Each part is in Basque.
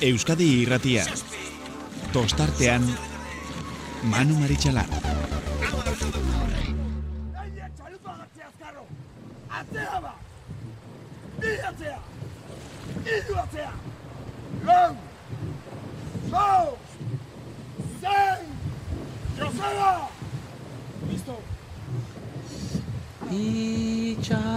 Euskadi irratia. Tostartean, Manu Maritxalar. Atzea ba! Bi atzea! Idu atzea! Lau! Lau! Zen! Joseba! Listo! Itxasoa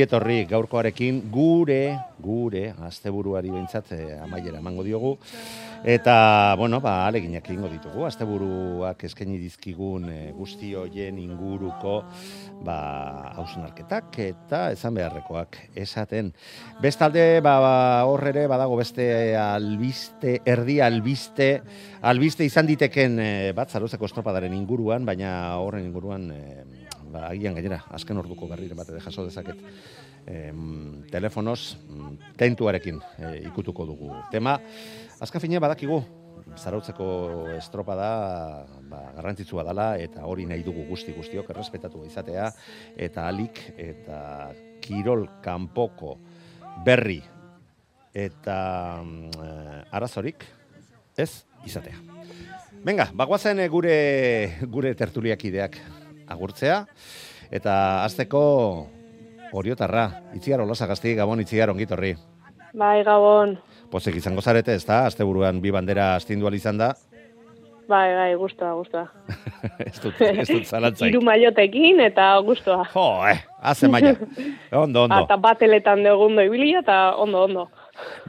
ongi etorri gaurkoarekin gure, gure, asteburuari behintzat eh, amaiera emango diogu. Eta, bueno, ba, aleginak ingo ditugu, asteburuak eskaini dizkigun e, guzti hoien inguruko ba, hausnarketak eta esan beharrekoak esaten. Bestalde, ba, ba, horrere, badago beste albiste, erdi albiste, albiste izan diteken e, bat, zaruzeko estropadaren inguruan, baina horren inguruan, e, ba, agian gainera, azken orduko berrire bat edo jaso dezaket em, telefonos mm, tentuarekin e, ikutuko dugu tema. Azkafine badakigu, zarautzeko estropada ba, garrantzitsua dela eta hori nahi dugu guzti guztiok errespetatu izatea eta alik eta kirol kanpoko berri eta mm, arazorik ez izatea. Venga, bagoazen gure gure tertuliakideak agurtzea eta azteko oriotarra, itziar olosa gazti, gabon itziar ongitorri. Bai, gabon. Pozek izango zarete, ez da? Asteburuan bi bandera astindu izan da. Bai, bai, guztua, guztua. ez dut, ez dut zalantzaik. Iru maiotekin eta guztua. Jo, eh, haze maia. Ondo, ondo. Eta bateletan ondo ibili eta ondo, ondo.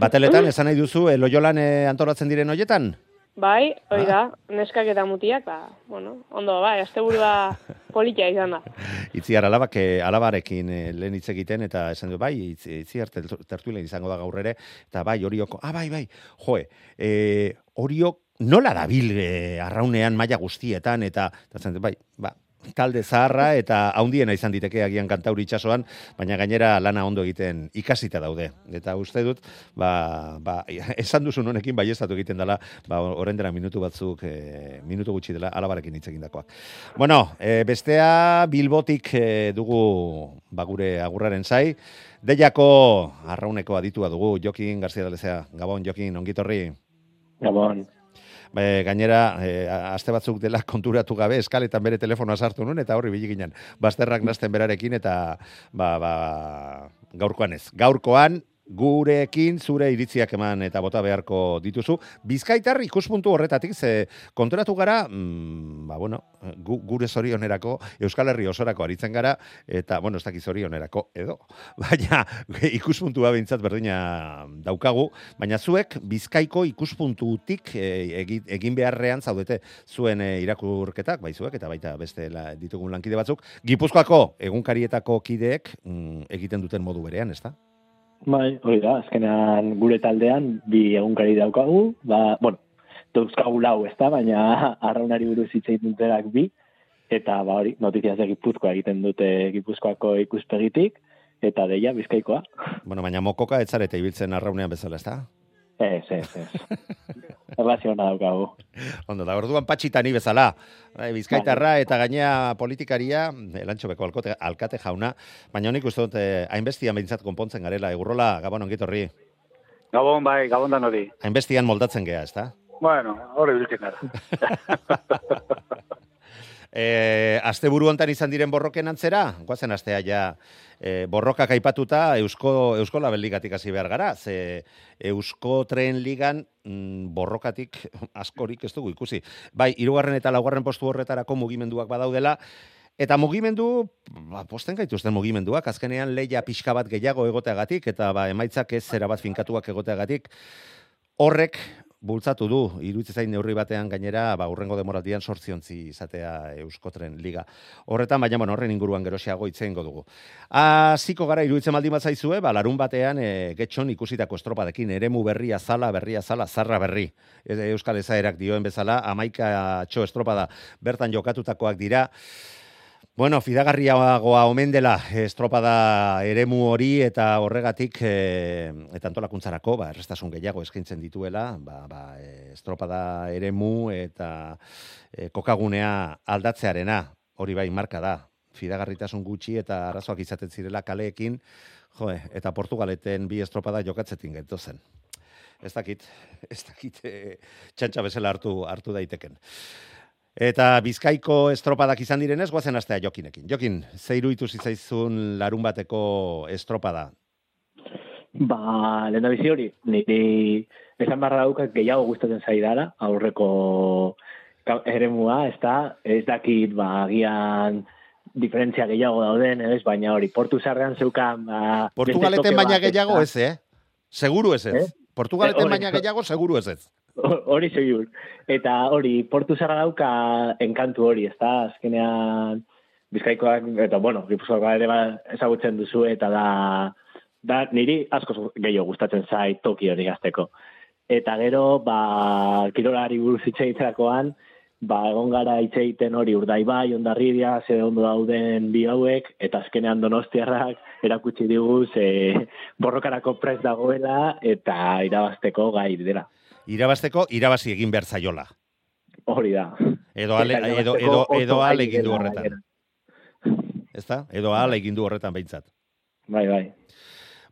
Bateletan, esan nahi duzu, eh, loiolan eh, antolatzen diren hoietan? Bai, hori da, neskak eta mutiak, ba, bueno, ondo, bai, asteburua politia izan da. Itziar alabak, eh, alabarekin eh, lehen hitz egiten, eta esan du, bai, itzi, itziar tertuilen izango da gaur ere, eta bai, horioko, ah, bai, bai, joe, eh, horiok nola dabil eh, arraunean maila guztietan, eta, eta zen, bai, ba, talde zaharra eta haundiena izan diteke agian kantauri itsasoan, baina gainera lana ondo egiten ikasita daude. Eta uste dut, ba, ba, esan duzun honekin bai egiten dela, ba, horren dela minutu batzuk, e, minutu gutxi dela, alabarekin hitz egindakoak. Bueno, e, bestea bilbotik e, dugu bagure agurraren zai, Deiako arrauneko aditua dugu, Jokin Garzia. Gabon, Jokin, ongitorri. Gabon. Be, gainera, e, aste batzuk dela konturatu gabe, eskaletan bere telefonoa sartu nuen, eta horri biliginen, bazterrak nazten berarekin, eta ba, ba, gaurkoan ez. Gaurkoan, gurekin zure iritziak eman eta bota beharko dituzu. Bizkaitar ikuspuntu horretatik ze konturatu gara, mm, ba bueno, gu, gure zorionerako Euskal Herri osorako aritzen gara eta bueno, ez dakiz zorionerako edo. Baina ikuspuntua beintzat berdina daukagu, baina zuek Bizkaiko ikuspuntutik e, egin beharrean zaudete zuen e, irakurketak, bai zuek eta baita beste la, ditugun lankide batzuk, Gipuzkoako egunkarietako kideek mm, egiten duten modu berean, ezta? Bai, hori da, azkenean gure taldean bi egunkari daukagu, ba, bueno, dauzkagu lau ez da, baina arraunari buruz hitz duterak bi, eta ba hori, notiziaz egipuzkoa egiten dute gipuzkoako ikuspegitik, eta deia bizkaikoa. Bueno, baina mokoka etzarete ibiltzen arraunean bezala, ez da? Ez, ez, ez. Erlazio daukagu. Ondo, da, orduan patxitani bezala. Bai, bizkaitarra eta gainea politikaria, elantxo beko alkote, alkate jauna, baina honik uste dut, eh, hainbestian behintzat konpontzen garela, egurrola, gabon ongitorri. Gabon, bai, gabon da nori. Hainbestian moldatzen gea, ez da? Bueno, hori biltzen gara. e, aste buru hontan izan diren borroken antzera, guazen astea ja e, borrokak aipatuta Eusko, Eusko Labelligatik hasi behar gara, ze Eusko Tren Ligan mm, borrokatik askorik ez dugu ikusi. Bai, irugarren eta laugarren postu horretarako mugimenduak badaudela, Eta mugimendu, ba, posten gaituzten mugimenduak, azkenean leia pixka bat gehiago egoteagatik, eta ba, emaitzak ez zera bat finkatuak egoteagatik, Horrek bultzatu du, iruditzen zain neurri batean gainera, ba, urrengo demoraldian sortziontzi izatea Euskotren Liga. Horretan, baina bueno, horren inguruan gerosiago itzeingo dugu. Hasiko gara iruditzen baldin bat zaizue, ba, larun batean e, getxon ikusitako estropadekin, eremu berria zala, berria zala, zarra berri. E, Euskal Ezaerak dioen bezala, amaika txo estropada bertan jokatutakoak dira. Bueno, fidagarriagoa omen dela estropada eremu hori eta horregatik e, eta antolakuntzarako ba, errestasun gehiago eskaintzen dituela, ba, ba, e, estropada eremu eta e, kokagunea aldatzearena, hori bai marka da, fidagarritasun gutxi eta arazoak izaten zirela kaleekin, jo, eta Portugaleten bi estropada jokatzetin geto zen. Ez dakit, ez dakit, e, txantxa bezala hartu, hartu daiteken. Eta bizkaiko estropadak izan direnez, guazen astea jokinekin. Jokin, zeiru ituzi zaizun larun bateko estropada? Ba, lehen bizi hori, niri esan barra daukak gehiago gustatzen zaidara, aurreko eremua, ez da, ez dakit, ba, agian diferentzia gehiago dauden, ez, baina hori, portu zarrean zeukan, ba, Portugaleten baina gehiago ez, eh? Seguru ez ez. Eh? Portugaleten Eh, baina gehiago, seguru ez ez. Hori segur. Eta hori, portu zara dauka enkantu hori, ez da? Azkenean, bizkaikoak, eta bueno, gipuzkoak ere ba, ezagutzen duzu, eta da, da niri asko gehiago gustatzen zait toki hori gazteko. Eta gero, ba, kirolari buruz hitz egiterakoan, ba, egon gara hitz egiten hori urdaibai, ondarridia, ze ondo dauden bi hauek, eta azkenean donostiarrak erakutsi digu, ze borrokarako prest dagoela, eta irabazteko gai dira. Irabazteko, irabazi egin behar zaiola. Hori da. Edo ale, edo, edo, edo ale egin du horretan. Ez da? Edo ale egin du horretan behintzat. Bai, bai.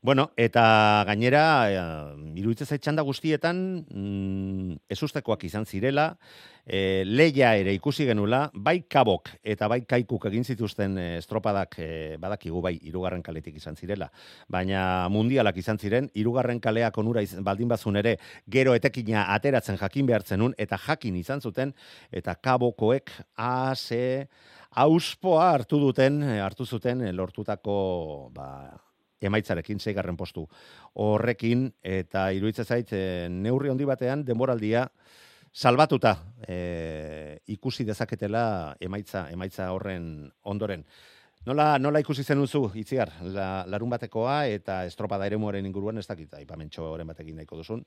Bueno, eta gainera, eh, iruditzen zait txanda guztietan, mm, ezustekoak izan zirela, e, leia ere ikusi genula, bai kabok eta bai kaikuk egin zituzten eh, estropadak eh, badakigu bai irugarren kaletik izan zirela, baina mundialak izan ziren, irugarren kaleak onura izan, baldin bazun ere, gero etekina ateratzen jakin behartzenun, eta jakin izan zuten, eta kabokoek ase, auspoa hartu duten, eh, hartu zuten eh, lortutako ba, emaitzarekin seigarren postu horrekin eta iruditzen zait e, neurri handi batean denboraldia salbatuta e, ikusi dezaketela emaitza emaitza horren ondoren. Nola, nola ikusi zenuzu, itziar, la, larun batekoa eta estropada eremuaren inguruan ez dakit, aipamentxo horren batekin nahiko duzun,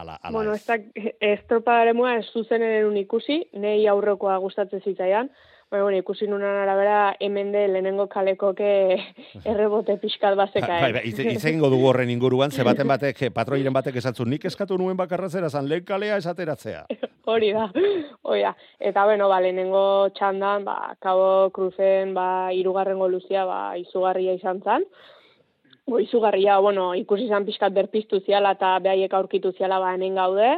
ala, ala Bueno, ez. ez da, estropadaremua ez zuzenen un ikusi, nei aurrekoa gustatzen zitzaidan, Baina, bueno, ikusi nunan arabera, hemen de lehenengo kalekoke errebote pixkat bazeka. Bai, bai, egingo dugu horren inguruan, ze baten batek, eh, patroiren batek esatzun, nik eskatu nuen bakarra zera zan, lehen kalea esateratzea. Hori da, hori da. Eta beno, ba, lehenengo txandan, ba, Kabo Cruzen, ba, irugarrengo luzia, ba, izugarria izan zen. Bo, izugarria, bueno, ikusi izan pixkat berpiztu ziala eta behaiek aurkitu ziala ba, hemen gaude.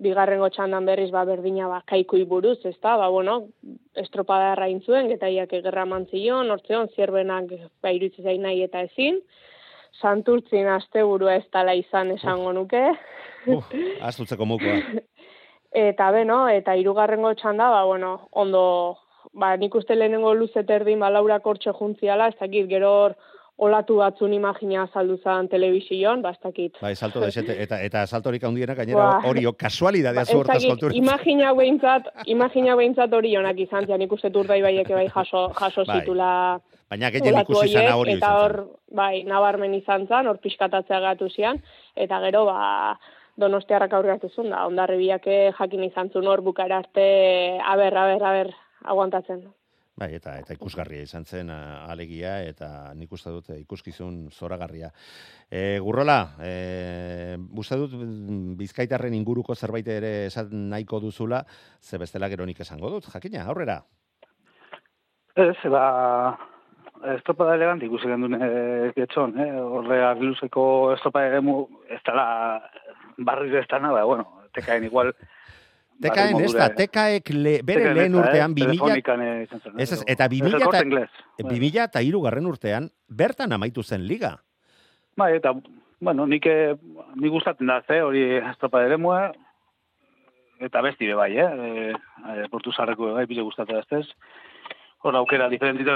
Bigarrengo txandan berriz, ba, berdina, ba, kaikui buruz, ezta, ba, bueno, estropada errain zuen, getaiak egerra mantzion, hortzeon, zierbenak, ba, iruditzen zain nahi eta ezin. Santurtzin asteburua ez dala izan esango nuke. Uh, astutzeko mukoa. Eta beno, eta hirugarrengo txanda, ba, bueno, ondo, ba, nik uste lehenengo luze terdin, ba, laura kortxo juntziala, ez dakit, gero hor, olatu batzun imagina azaldu zan telebizion, ba, ez dakit. Bai, salto desete, eta, eta saltorik handiena gainera Buah. hori, o, kasualidadea Ba, zu ez hortaz dakit, kontur. imagina behintzat, imagina behintzat hori onak izan zian, nik uste urdai baiek bai jaso, jaso Bai. zitula Baina gehien ikusi zana hori eta hor, bai, nabarmen izan zan, hor pixkatatzea gatu zian, eta gero, ba, donostiarrak aurre hartu zuen, da, ondarri biake jakin izan zuen hor bukara arte, aber, aber, aber, aguantatzen. Bai, eta eta ikusgarria izan zen alegia eta nik uste dut ikuskizun zoragarria. E, gurrola, e, uste dut bizkaitarren inguruko zerbait ere esan nahiko duzula, ze bestela gero nik esango dut, jakina, aurrera. Ez, ba, estropada elegante ikusi gendun e, getxon, eh? horre agiluzeko estropada egemu, ez dala barri ez dana, ba, bueno, tekaen igual... Tekaen ez da, tekaek le, bere lehen da, urtean, eh? 2000, Telefonikan, eh, Ez, ez, eh, eta ez 2000 el Corte eta- Inglés. Bai. 2000 eta irugarren urtean, bertan amaitu zen liga. Bai, eta, bueno, nik, eh, nik gustatzen da, ze, hori estropada eremua, eta besti be bai, eh? e, portu zarreko bai, bile gustatzen da, ez hor aukera diferentito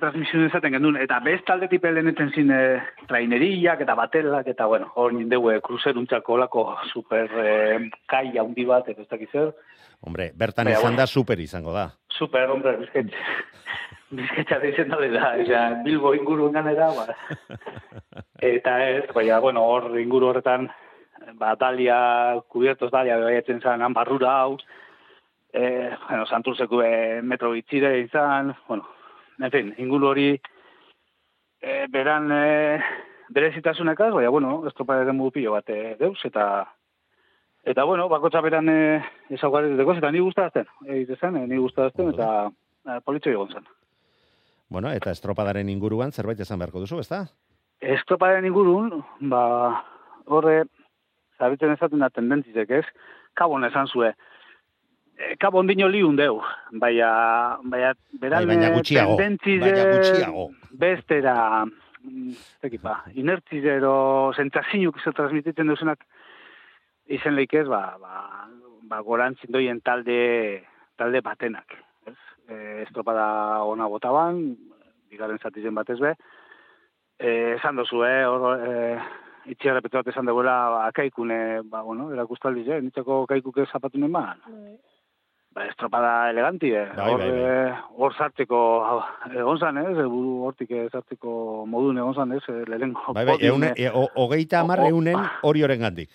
transmisioen esaten gendun, eta best talde tipe lehenetzen zin e, traineriak eta batelak, eta bueno, hor nindeue kruzeruntzako olako super e, kai handi bat, ez dakiz zer. Hombre, bertan Baina, izan da super izango da. Super, hombre, bizket, bizketxa da izen dale da, eza, Bilbo inguru ganera, ba. Eta ez, baina, bueno, hor inguru horretan, ba, Dalia, kubiertos Dalia, baiatzen zan, han barrura hau, eh, bueno, Santurzeko eh, metro bitxire izan, bueno, en fin, inguru hori, eh, beran, eh, berezitasunekaz, baina, bueno, estropa ere pilo bat eh, deus, eta Eta, bueno, bakotza beran eh, ezaugarri dekoz, eta ni gustazten, egite zen, eh, ni gustazten, eta eh, politxo egon zen. Bueno, eta estropadaren inguruan zerbait esan beharko duzu, ezta? Estroparen ingurun, ba, horre, zabitzen ezaten da tendentzizek, ez? Kabon esan zue. E, kabon dino liun deu, baina, baina, beran Bai, baina gutxiago, baina gutxiago. bestera, mm, ez dakit, ba, inertzizero, zentrazinuk izo transmititzen duzunak, izen leikez, ba, ba, ba gorantzin doien talde, talde batenak, ez? E, estropada ona botaban, bigarren zatizen batez be, e, esan dozu, eh, hor, e, itxia repetu bat esan deguela, ba, kaikune, ba, bueno, erakustaldi, eh, nitzako kaikuke zapatunen man. Ba, estropada eleganti, eh? Bai, hor, bai, bai. eh, hor sartzeko, egon zan, ez? Buru hortik eh, sartzeko modun egon zan, ez? Eh, Lehenengo Bai, bai, eune, podiume. e, o- hogeita hamar O- o- eunen hori oren gandik.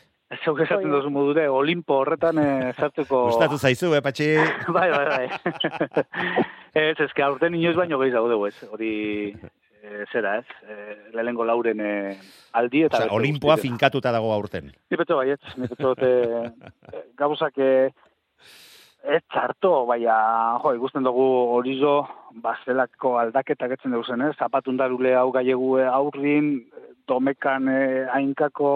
Zeuk esaten duzu modure, Olimpo horretan eh, sartzeko... Gustatu zaizu, eh, patxi? bai, bai, bai. ez, ez, que aurten inoiz baino gehi zaude, ez? Hori, eh, zera, ez? Eh, lehenengo lauren eh, aldi eta... Osa, Olimpoa finkatuta dago aurten. Ni petxo bai, ez, ni petxo te, gauzak eh, ez txarto, baina, jo, ikusten dugu horizo, bazelako aldaketak etzen dugu zen, ez? Zapatundarule hau gaiegu eh, aurrin, eh, domekan eh, ainkako,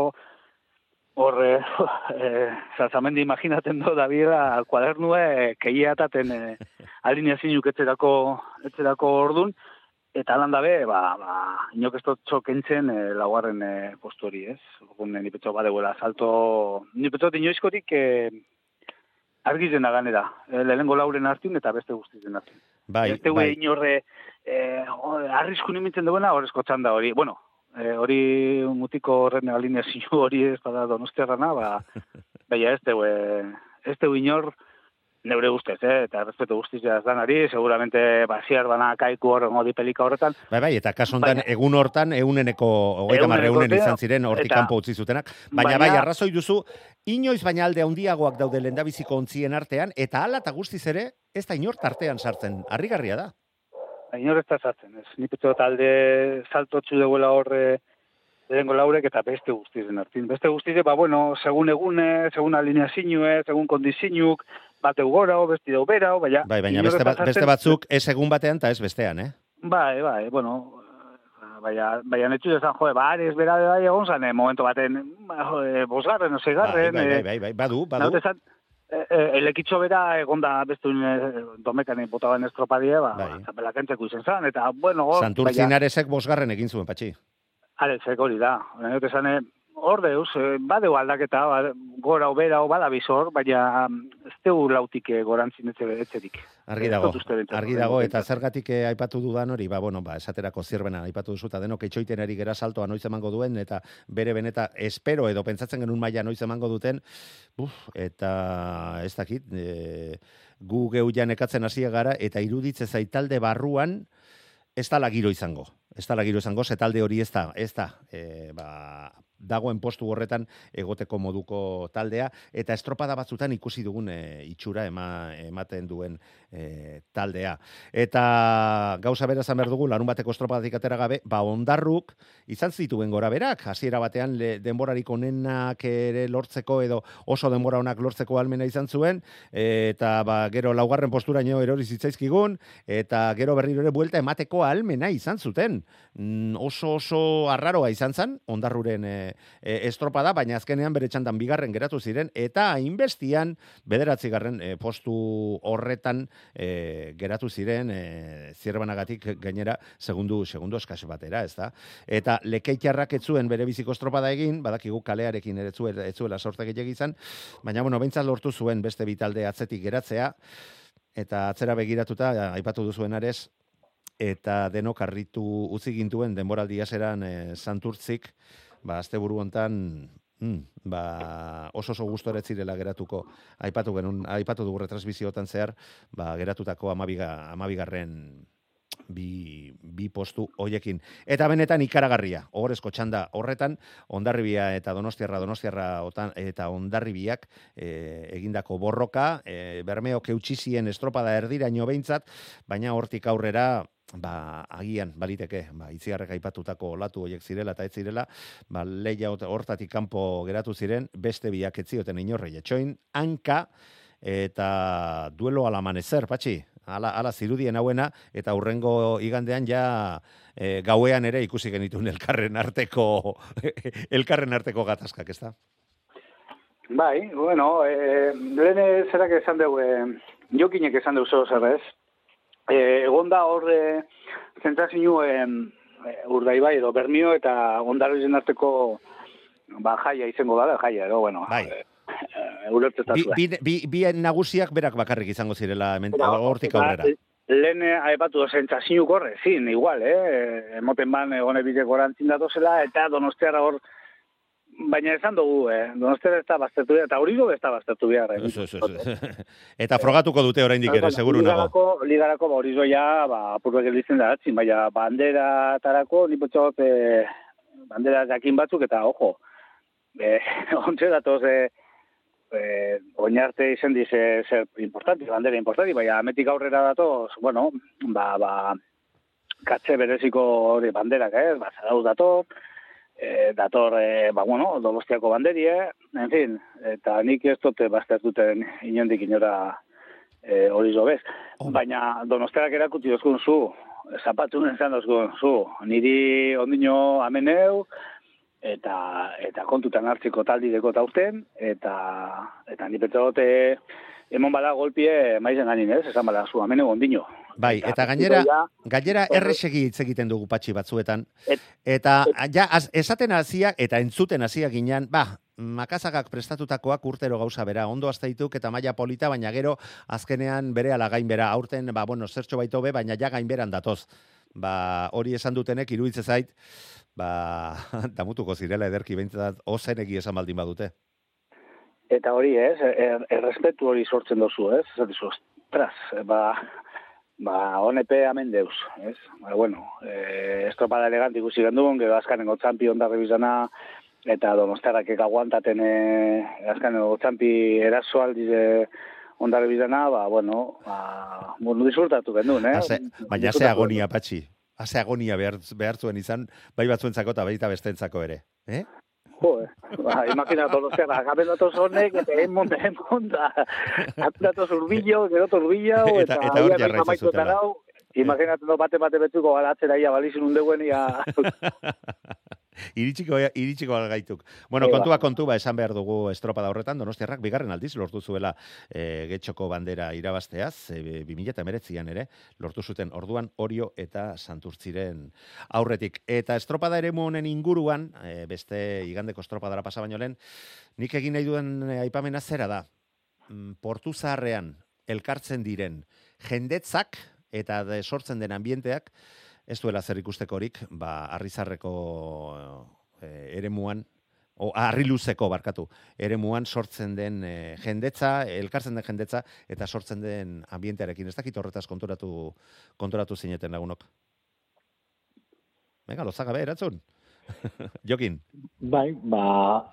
horre, eh, zazamendi imaginaten do, da bira, kuadernue, keia ataten eh, alineazinuk etzerako, etzerako ordun, eta lan dabe, ba, ba, inok ez dut txokentzen eh, laugarren eh, postu hori, ez? Orduan, ni petxo badeuela salto, ni petxo inoizkotik eh, argizen da ganera, eh, lehenengo lauren hartin eta beste guztizen hartin. Bai, Este bai. inorre, eh, o- arrisku nimintzen duena, horrezko txanda hori. Bueno, eh, hori mutiko horren alineazio hori ez bada donostiarrana, ba, baina ez eh, ez deu inor, neure ustez, eh, eta respeto guztizia ez danari, seguramente basiar bana kaiku horren odi pelika horretan, Bai, bai, eta kaso honetan Baina- egun hortan eguneneko, hogeita Ehuneneko egunen izan ziren hortik kanpo utzi zutenak, baina, baina- bai, arrazoi duzu, inoiz baina alde handiagoak daude lendabiziko ontzien artean, eta hala eta guztiz ere, ez da inor tartean sartzen, harrigarria da. inor ez da sartzen, ez. Ni petxo talde saltotxu deuela horre lehenko laurek eta beste guztizen hartin. Beste guztize, ba, bueno, segun egune, segun alineazinue, segun kondizinuk, bateu gora, beste deu bera, baina... Bai, baina ez beste, da ba- beste batzuk ez egun batean eta ez bestean, eh? Bai, bai, bueno, baina, baina netxu dezan, joe, ba, Ares bera bai egon zan, eh, momento baten, ba, joe, bosgarren, Bai, osegarren, bai, bai, eh, bai, bai, badu, badu. zan, eh, eh, elekitxo bera egonda beste un eh, domekan botaban estropadie, ba, Bai. ba, txapelak entzeko izen zan, eta, bueno, hor, Santurtzinaresek bosgarren egin zuen, patxi. Alexek hori da. Naute zan, eh, hor deuz, eh, badeu aldaketa, ba, gora obera o bada bizor, baina mm, ez deu lautik eh, gorantzin etxe, etxerik. Argi dago, argi dago, eta zergatik eh, aipatu dudan hori, ba, bueno, ba, esaterako zirbena aipatu duzu, eta denok etxoiten ari gera saltoa noiz emango duen, eta bere beneta espero edo pentsatzen genuen maila noiz emango duten, uf, eta ez dakit, e, gu geu janekatzen hasi gara, eta iruditze zaitalde barruan, ez da giro izango. Ez da giro izango, ze talde hori ez da, ez da, e, ba, dagoen postu horretan egoteko moduko taldea, eta estropada batzutan ikusi dugun e, itxura ema, ematen duen e, taldea. Eta gauza bera zan behar dugu, larun bateko estropadatik atera gabe, ba ondarruk izan zituen gora berak, hasiera batean le, denborarik onenak ere lortzeko edo oso denbora onak lortzeko almena izan zuen, eta ba, gero laugarren posturaino erori zitzaizkigun, eta gero berriro ere buelta emateko almena izan zuten. Mm, oso oso arraroa izan zen, ondarruren e, e, estropada, baina azkenean bere txandan bigarren geratu ziren, eta hainbestian bederatzigarren e, postu horretan e, geratu ziren e, zirbanagatik gainera segundu, segundu eskas batera, ez da? Eta lekeitxarrak etzuen bere biziko estropada egin, badakigu kalearekin ere etzuela, sorte gehiago izan, baina bueno, behintzat lortu zuen beste bitalde atzetik geratzea, eta atzera begiratuta, aipatu duzuen arez, eta denok harritu utzi gintuen denboraldi haseran e, santurtzik, ba, azte buru hontan, mm, ba, oso oso gustora ez zirela geratuko, aipatu genuen, aipatu dugu retransbiziotan zehar, ba, geratutako amabiga, amabigarren bi, bi postu hoiekin. Eta benetan ikaragarria, ogorezko txanda horretan, ondarribia eta donostiarra, donostiarra otan, eta ondarribiak e, egindako borroka, e, bermeo keutxizien estropada erdiraino behintzat, baina hortik aurrera, ba, agian, baliteke, ba, itziarrek aipatutako olatu hoiek zirela eta ez zirela, ba, leia hortatik kanpo geratu ziren, beste biak etzioten inorrei etxoin, hanka, eta duelo alamanezer, patxi, ala, ala zirudien hauena, eta hurrengo igandean ja e, gauean ere ikusi genituen elkarren arteko, elkarren arteko gatazkak, ez da? Bai, bueno, e, lehen zerak esan dugu, e, jokinek esan dugu zer ez. E, egon da hor e, zentrazinu e, urdai bai, edo bermio eta ondarro arteko ba, jaia izango da, jaia, edo, bueno. Bai. E, ulertetazua. Bi, bi, bi, nagusiak berak bakarrik izango zirela hemen hortik aurrera. Lehen aipatu dozen txasinu korre, zin, igual, eh? Emoten ban egone bideko orantzin datozela, eta donostiara hor, baina esan dugu, eh? Donostiara ez da baztertu behar, eta hori ez da baztertu behar. Eh? Eso, eso, eso. eta frogatuko dute oraindik ere, seguru nago. Ligarako, ligarako ba, hori zoia, ba, apurra gelditzen da, zin, baina bandera tarako, nipotxot, eh, bandera jakin batzuk, eta ojo, eh, ontsa datoz, eh, eh, oinarte izen dize zer importanti, bandera importanti, baina ametik aurrera datoz, bueno, ba, ba, katxe bereziko hori banderak, eh, ba, zarau dator, eh, dator, eh, ba, bueno, donostiako banderie, en fin, eta nik ez dute baztertuten inondik inora eh, hori zo bez. Baina donostiak erakuti dozkun zu, zapatu nezan dozkun zu, niri ondino ameneu, eta eta kontutan hartzeko taldideko taurten eta eta ni petzote emon bala golpie maizen ganin, ez? Esan bala zu amene gondino. Bai, eta, gainera gainera erresegi hitz egiten dugu patxi batzuetan. eta ja esaten hasiak eta entzuten hasiak ginean, ba, makazagak prestatutakoak urtero gauza bera, ondo azteituk eta maila polita, baina gero azkenean bere ala gain bera, aurten, ba, bueno, zertxo baito be, baina ja gain beran datoz. Ba, hori esan dutenek, iruditzen zait, ba, damutuko zirela ederki behintzat ozen egi esan baldin badute. Eta hori ez, er, errespetu hori sortzen dozu ez, ez dizu, ostras, ba, ba, honepe amen deus, ez? Ba, bueno, e, estropada elegant ikusi gendun, gero azkanengo txampi ondarri bizana, eta donostarak eka e, azkanengo txampi eraso aldize ondarri bizana, ba, bueno, ba, bueno, disfrutatu gendun, eh? baina ze agonia, patxi, Haze agonia behar, behar zuen izan, bai batzuentzako eta baita bestentzako ere. Eh? Jo, ba, imaginatu lo zera, gabe datoz honek, eta emon, emon, da, zurbillo, gero zurbillo, eta, eta, eta hor jarraitzen zutela. Imaginatu no bate bate betzuko galatzera ia balizun undeguen ia... iritsiko iritsiko gaituk. Bueno, kontua kontua esan behar dugu estropada horretan Donostiarrak bigarren aldiz lortu zuela e, getxoko bandera irabazteaz, e, 2019an ere lortu zuten orduan Orio eta Santurtziren aurretik eta estropada ere honen inguruan, e, beste igandeko estropadara pasa baino lehen, nik egin nahi duen e, aipamena zera da. Mm, portu zaharrean elkartzen diren jendetzak eta de sortzen den ambienteak ez duela zer ikustekorik, ba, arrizarreko e, eremuan, o arriluzeko barkatu, eremuan sortzen den e, jendetza, elkartzen den jendetza, eta sortzen den ambientearekin. Ez dakit horretaz konturatu, konturatu zineten lagunok. Venga, lozaga be, eratzun. Jokin. Bai, ba,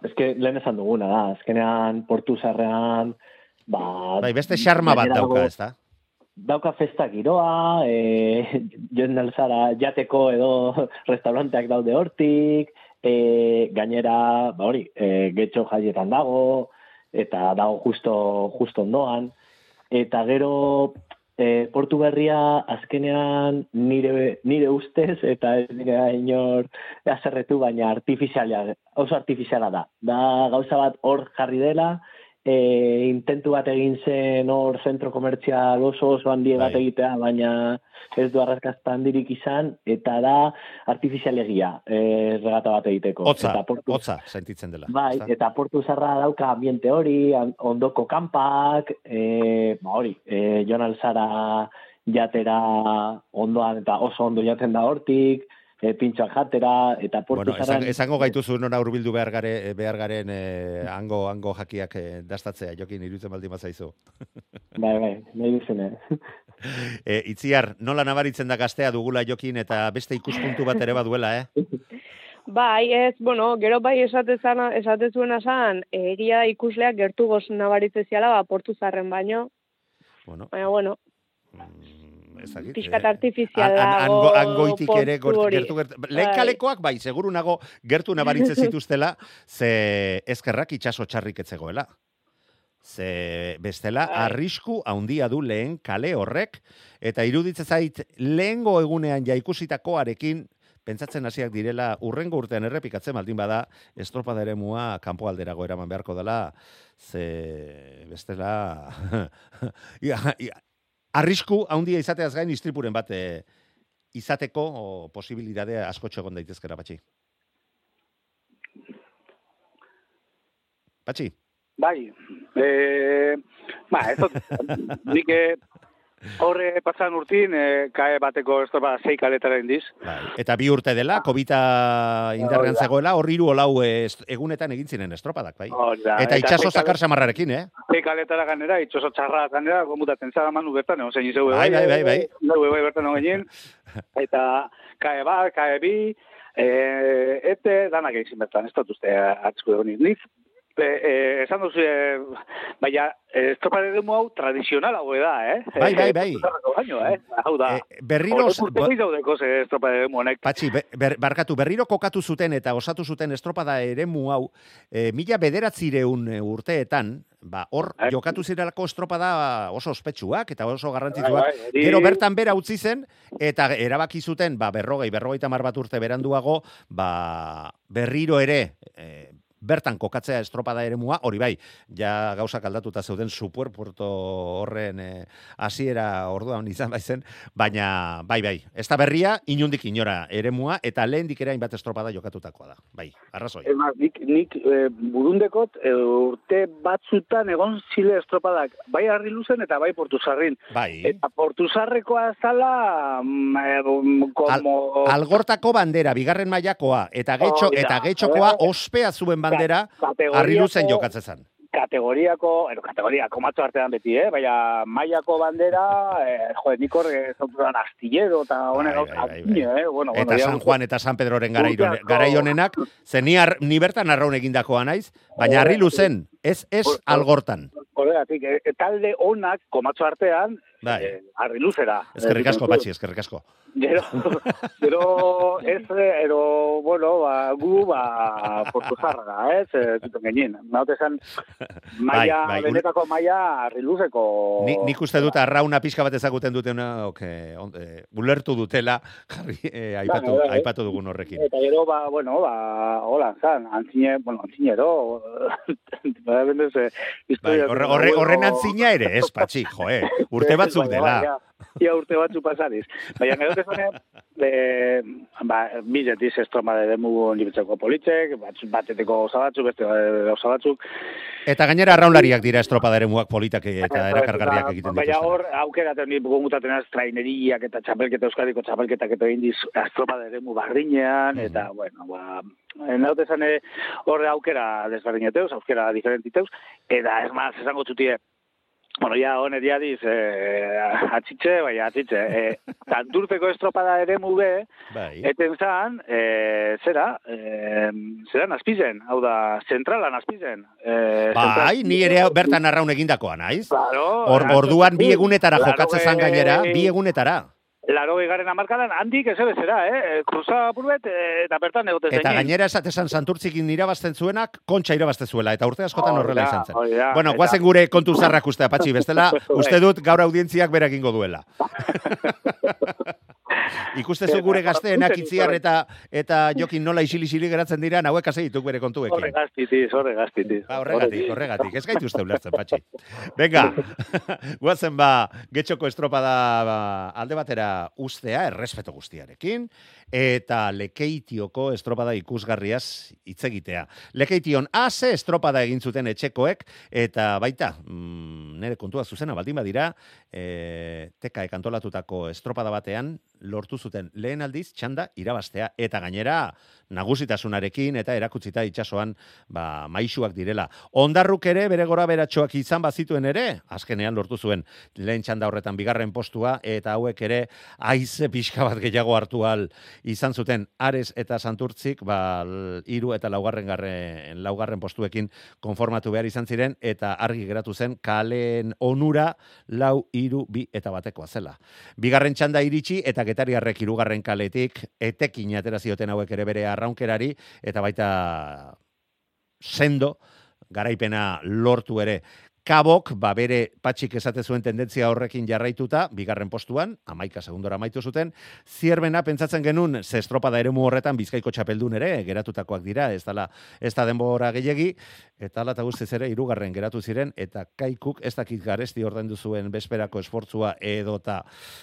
eske lehen esan duguna da, azkenean portu zarrean, ba... Bai, beste xarma bat dauka, ez da? Dauka festa giroa, e, joen alzara jateko edo restauranteak daude hortik, e, gainera, ba hori, e, getxo jaietan dago, eta dago justo, justo ondoan, eta gero e, Portu Berria azkenean nire, nire ustez, eta ez nire inor azerretu, baina artifiziala, oso artifiziala da. Da gauza bat hor jarri dela, e, intentu bat egin zen hor zentro komertzial oso oso handi bat Bai. egitea, baina ez du arraskazta handirik izan, eta da artifizialegia e, regata bat egiteko. Hotza, eta portu, hotza, sentitzen dela. Bai, ezta? eta portu zarra dauka ambiente hori, ondoko kanpak, e, ba hori, e, Jon Alzara jatera ondoan, eta oso ondo jaten da hortik, e, pintxoak jatera, eta portu Bueno, zarra... esan, esango gaituzu nora hurbildu behar, gare, behar garen eh, hango, hango jakiak eh, dastatzea, jokin irutzen baldin bazaizu. Bai, bai, nahi duzune. E, itziar, nola nabaritzen da gaztea dugula jokin eta beste ikuspuntu bat ere baduela, eh? Bai, ez, bueno, gero bai esatezana, esatezuena zan, egia ikusleak gertu goz nabaritze ziala, ba, portu zarren baino, Bueno, baina, bueno, mm, ez dakit, pixkat eh, dago hango, hangoitik ere gertu gertu. Lehen Bai. kalekoak bai, seguru nago gertu nabaritze zituztela, ze ezkerrak itxaso txarrik etzegoela. Ze bestela Bai. arrisku handia du lehen kale horrek eta iruditzen zait lehengo egunean ja ikusitakoarekin pentsatzen hasiak direla urrengo urtean errepikatzen baldin bada estropada eremua kanpo alderago eraman beharko dela ze bestela ia, ia, arrisku handia izateaz gain istripuren bat eh, izateko o, posibilidadea askotxo egon daitezkera patxi. Patxi, Bai, e, ba, ez nik eh, horre pasan urtin, e, kae bateko estropa sei kaletara indiz. bai. eta bi urte dela, kobita indarrean zegoela, hor hiru olau eh, est- egunetan egin ziren estropadak, bai. Da, Eta itxaso zakar samarrarekin, eh? Sei kaletara ganera, itxoso txarra ganera, gomutaten zara manu bertan, egon zein izeu Bai, bai, bai, bai. Neu bai bertan egon eta kae bat, kae bi, e, ete danak egin bertan, ez dut uste atzko egon niz. E, e, esan duzu, e, baina, estropare demu hau tradizional hau da, eh? Bai, bai, bai. Baino, eh? Hau da. Eh, berriro, daudeko ze estropare demu honek. Patxi, be- ber, barkatu, berriro kokatu zuten eta osatu zuten estropada eremu hau, e, mila bederatzireun eh, urteetan, ba, hor Bai. jokatu zirelako estropada oso ospetsuak eta oso garrantzitsuak. Bai, bai, Gero bertan bera utzi zen, eta erabaki zuten, ba, berrogei, berrogeita mar bat urte beranduago, ba, berriro ere, e, bertan kokatzea estropada eremua, hori bai, ja gauzak aldatuta zeuden superpuerto horren eh, hasiera orduan izan baizen, baina bai bai, ez da berria inundik inora eremua eta lehendik ere hainbat estropada jokatutakoa da. Bai, arrazoi. Ez maz, nik, nik e, burundekot e, urte batzutan egon zile estropadak, bai harri luzen eta bai portuzarrin. Bai. Eta portuzarrekoa zala, mm, e, como... Algortako bandera, bigarren mailakoa, eta getxo, da. eta getxokoa ospea zuen bandera, Kategoriako- harri luzen jokatzen zen. kategoriako, ero, kategoriako matzo artean beti, eh? Baina mailako bandera, eh, joder, nik horre zauturan astillero eta honen bai. eh? Bueno, Eta bueno, San Juan eta San Pedroren garai honenak, ze ni, ar, ni bertan arraun egindakoa naiz, baina harri luzen, ez ez algortan. Horregatik, eh, talde onak, komatzo artean, Bai. eh, harri luzera. Eskerrik asko, patxi, eskerrik asko. Gero, gero, ez, eh, ero, bueno, ba, gu, ba, portuzarra, ez, eh, zuten genien. Naute zen, maia, bai, ule- benetako maia harri luzeko... Ni, nik uste dut arrauna pixka bat ezaguten dutena, ok, on, eh, ulertu dutela, jarri, eh, aipatu, Bai, bai. aipatu dugun horrekin. Eta gero, ba, bueno, ba, hola, zan, antzine, bueno, antzinero, ba, eh, Bai, historia... horre, horren antzina ere, ez, patxi, joe, urte batzuk Baina, dela. Ia, ia urte batzuk pasadiz. Baina, gero tezone, e, ba, bizetiz estroma de demu nibetzeko politzek, batzu- bateteko osa batzuk, beste eh, osa batzuk. Eta gainera arraunlariak dira estropada eremuak politak eta erakargarriak egiten Baina dituzten. hor, aukeraten ni gomutaten az traineriak eta txapelketa euskadiko txapelketak eta indiz astropa de demu barrinean, Mhm. eta, bueno, ba, naute zane horre aukera desberdinetez, aukera diferentiteuz, eta ez maz, esango txutie, Bueno, ja, hone diadiz, eh, atxitxe, bai, atxitxe. Eh, tanturteko estropada ere muge, Bai. eten zan, eh, zera, eh, zera nazpizen, hau da, zentralan nazpizen. Eh, Bai, ni ere bertan arraun egindakoa naiz. Claro. Or, orduan bi egunetara Claro, jokatzen zan eh, gainera, bi egunetara. Laro garen amarkadan, handik ez bezera, eh? Kruza apurbet, eh, eta bertan egote Eta gainera esatezan santurtzikin irabazten zuenak, kontxa irabazte zuela, eta urte askotan horrela izan zen. hori da, Bueno, eta- gure kontu zarrak ustea, patxi, bestela, Bai. uste dut gaur audientziak bera egingo duela. Ikustezu gure gazteenak itziar eta eta jokin nola isili-isili geratzen dira, hauek hasi dituk bere kontuekin. Horre gaztitiz, horre gaztitiz. Ba, horregatik, horregatik, ez gaitu uste ulertzen, patxi. Venga, guazen ba, getxoko estropada ba, alde batera ustea, errespeto guztiarekin, eta lekeitioko estropada ikusgarriaz hitz egitea. Lekeition ase estropada egin zuten etxekoek, eta baita, mm, nire kontua zuzena, baldin badira, e, teka ekantolatutako estropada batean, lortu zuten lehen aldiz txanda irabastea eta gainera nagusitasunarekin eta erakutzita itsasoan ba maisuak direla. Ondarruk ere bere gora beratxoak izan bazituen ere, azkenean lortu zuen lehen txanda horretan bigarren postua eta hauek ere aize pixka bat gehiago hartu al izan zuten Ares eta Santurtzik ba hiru eta laugarren garren laugarren postuekin konformatu behar izan ziren eta argi geratu zen kalen onura lau hiru bi eta batekoa zela. Bigarren txanda iritsi eta getariarrek irugarren kaletik etekin atera zioten hauek ere bere arraunkerari eta baita sendo garaipena lortu ere. Kabok, ba bere patxik esate zuen tendentzia horrekin jarraituta, bigarren postuan, amaika segundora amaitu zuten, zierbena pentsatzen genuen, ze estropada eremu horretan bizkaiko txapeldun ere, geratutakoak dira, ez dala, ez da denbora gehiegi, eta ala eta guztiz ere, irugarren geratu ziren, eta kaikuk ez dakit garesti ordaindu zuen besperako esfortzua edota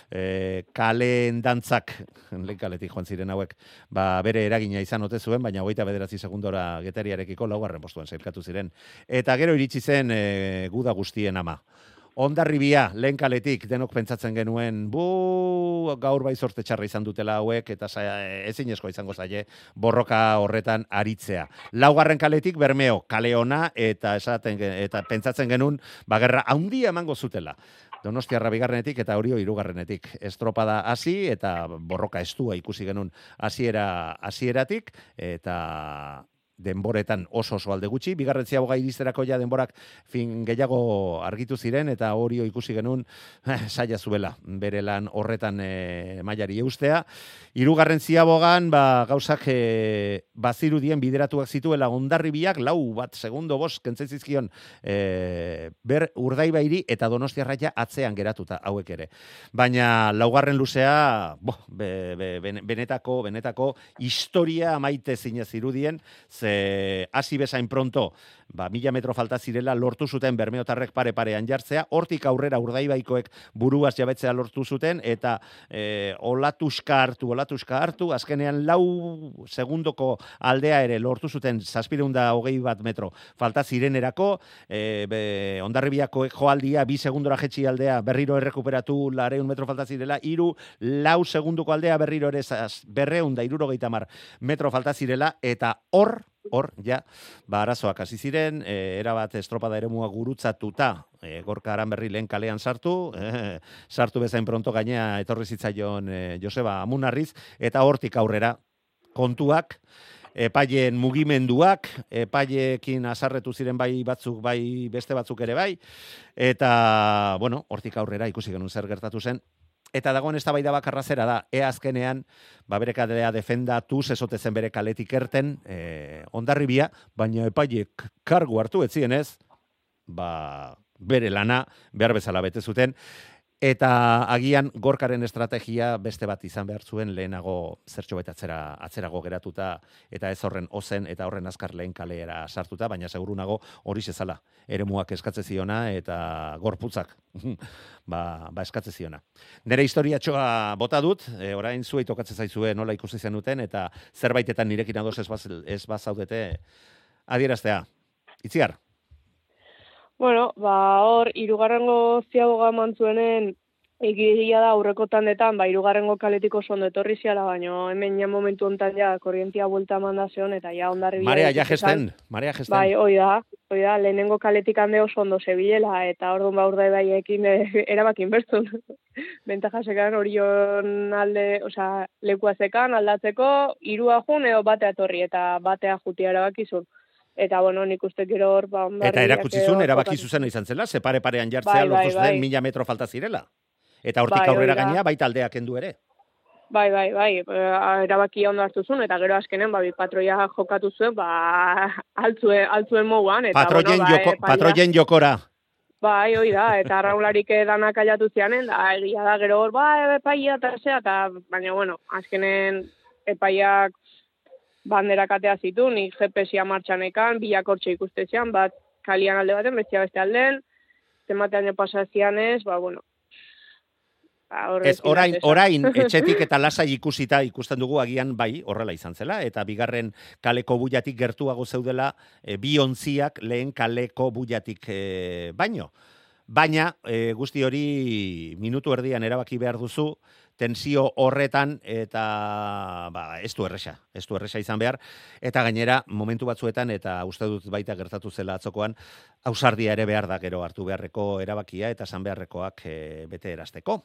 e, kalen dantzak, lehen kaletik joan ziren hauek, ba bere eragina izan ote zuen, baina hogeita bederatzi segundora getariarekiko laugarren postuan zailkatu ziren. Eta gero iritsi zen e, guda guztien ama. Ondarribia, lehen kaletik, denok pentsatzen genuen, bu, gaur bai sorte txarra izan dutela hauek, eta za, ezin esko izango zaie, borroka horretan aritzea. Laugarren kaletik, bermeo, kale ona, eta esaten, eta pentsatzen genuen, bagerra, handia emango zutela. Donostiarra bigarrenetik eta Orio hirugarrenetik. Estropada hasi eta borroka estua ikusi genuen hasiera hasieratik eta denboretan oso oso alde gutxi, bigarren ziaboga iristerako ja denborak fin gehiago argitu ziren eta Orio ikusi genuen eh, saia zuela bere lan horretan eh, mailari eustea. Hirugarren ziabogan ba, gauzak eh, bazirudien bideratuak zituela ondarribiak lau bat segundo bost kentzen eh, ber urdaibairi eta donostiarraia atzean geratuta hauek ere. Baina laugarren luzea, bo, be, be, bene- benetako, benetako historia maite zinez irudien, ze hasi bezain pronto, ba, mila metro falta zirela lortu zuten bermeotarrek pare parean jartzea, hortik aurrera urdaibaikoek buruaz jabetzea lortu zuten, eta e, olatuska hartu, olatuska hartu, azkenean lau segundoko aldea ere lortu zuten zazpireunda hogei bat metro falta zirenerako, e, be, ondarribiakoek joaldia bi segundora jetxi aldea berriro errekuperatu lareun metro falta zirela, iru lau segunduko aldea berriro ere zaz, berreun da irurogeita mar metro falta zirela, eta hor, hor, ja, ba, arazoak hasi ziren, e, erabat estropada eremua gurutzatuta, e, gorka aranberri lehen kalean sartu, e, sartu bezain pronto gainea etorri zitzaion e, Joseba Amunarriz, eta hortik aurrera kontuak, epaileen mugimenduak, epaiekin azarretu ziren bai batzuk, bai beste batzuk ere bai, eta, bueno, hortik aurrera ikusi genuen zer gertatu zen, Eta dagoen eztabaida bakarra zera da, ea azkenean, ba bere kalea defendatu, zezote zen bere kaletik erten, e, ondarribia, baina epaiek kargu hartu etzienez, ba, bere lana behar bezala bete zuten, eta agian gorkaren estrategia beste bat izan behar zuen lehenago zertxo bet atzera, atzerago geratuta eta ez horren ozen eta horren azkar lehen kaleera sartuta, baina segurunago hori zezala, eremuak eskatze ziona eta gorputzak ba, ba eskatze ziona. Nere historiatxoa bota dut, e, orain zuei tokatzen zaizue nola ikusi zenuten eta zerbaitetan nirekin ados ez, baz, ez bazaudete adieraztea. Itziar, Bueno, ba, hor, irugarrengo ziaboga mantzuenen, egiria da aurreko tandetan, ba, irugarrengo kaletik oso ondo etorri ziala, baino hemen ja momentu hontan ja korrientia buelta manda zeon, eta ja ondarri marea ja gesten, marea gesten. Bai, hoi da, hoi da, lehenengo kaletik hande oso ondo zebilela, eta orduan ba urdai baiekin e, erabakin bertzun. Bentaja sekan orion alde, osea, lekua zekan aldatzeko, irua jun edo batea torri, eta batea jutia erabakizun. Eta, bueno, nik uste gero hor, ba, Eta Hondarribiak erakutsi edo zuen erabaki zuzena izan zela, ze pare parean jartzea Bai, bai, lortu zuten bai. mila metro falta zirela. Eta hortik Bai, aurrera gainea baita aldeak kendu ere. Bai, bai, bai, eh, erabakia ondo hartu zuen, eta gero azkenen, ba, bi patroia jokatu zuen, ba, altzuen, altzuen moguan, eta, Patroien, bueno, ba, joko, epaia- patroien jokora. Bai, hoi da, eta arraularik danak aiatu zianen, da, egia da, gero hor, ba, epaia eta zea, eta, baina, bueno, azkenen epaiak banderak atea zitu, nik GPS-ia martxan ekan, biak hortxe ikustezian, bat kalian alde baten, bestia beste alden, zenbatean jo pasazian ez, ba, bueno, ba, Ez, orain, orain, etxetik eta lasai ikusita ikusten dugu agian bai, horrela izan zela, eta bigarren kaleko buiatik gertuago zeudela e, bi ontziak lehen kaleko buiatik e, baino. Baina, e, guzti hori minutu erdian erabaki behar duzu, tensio horretan eta ba, ez du erresa, ez du erresa izan behar, eta gainera momentu batzuetan eta uste dut baita gertatu zela atzokoan, ausardia ere behar da gero hartu beharreko erabakia eta esan beharrekoak e, bete erasteko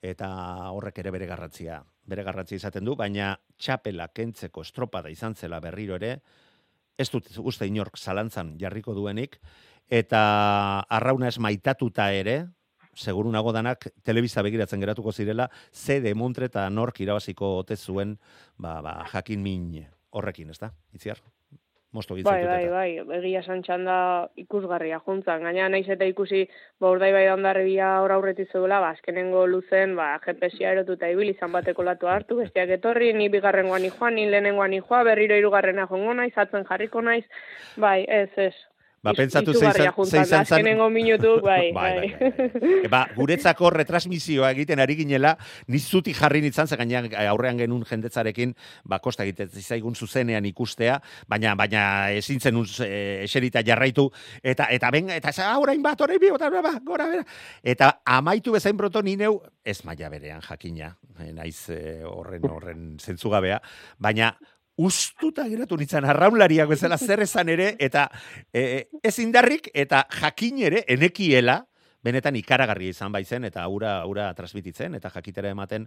eta horrek ere bere garrantzia, bere garrantzia izaten du, baina txapela kentzeko estropada izan zela berriro ere, ez dut uste inork zalantzan jarriko duenik, eta arrauna ez maitatuta ere, seguru nago danak, telebista begiratzen geratuko zirela, ze demontre eta nork irabaziko ote zuen, ba, ba, jakin min horrekin, ez da? Itziar? Mosto Bai, bai, bai, egia santxan da ikusgarria juntzan. Gaina naiz eta ikusi, ba, urdai bai ondarribia hor aurretik zegoela, ba, azkenengo luzen, ba, GPS-a erotuta ibil, izan bateko latu hartu, bestiak etorri, ni bigarrengoan joan, ni lehenengoan joa, berriro hirugarrena jongo naiz, atzen jarriko naiz, bai, ez, ez. Ba, pentsatu zeizan zan- Azkenengo minutu, bai, Bai, bai. ba, guretzako retransmisioa egiten ari ginela, nizuti jarri nitzan, ze gainean eh, aurrean genuen jendetzarekin, ba, kosta egiten zaigun zuzenean ikustea, baina baina ezin zenun e, eserita jarraitu, eta eta ben, eta za, orain bat, orain bi, eta ba, gora bera. Eta amaitu bezain proto ni neu, ez maila berean jakina, eh, naiz eh, horren horren zentzugabea, baina ustuta geratu nintzen arraunlariak bezala zer esan ere, eta e, ez indarrik, eta jakin ere, enekiela, benetan ikaragarria izan baizen, eta aura, aura transmititzen, eta jakitera ematen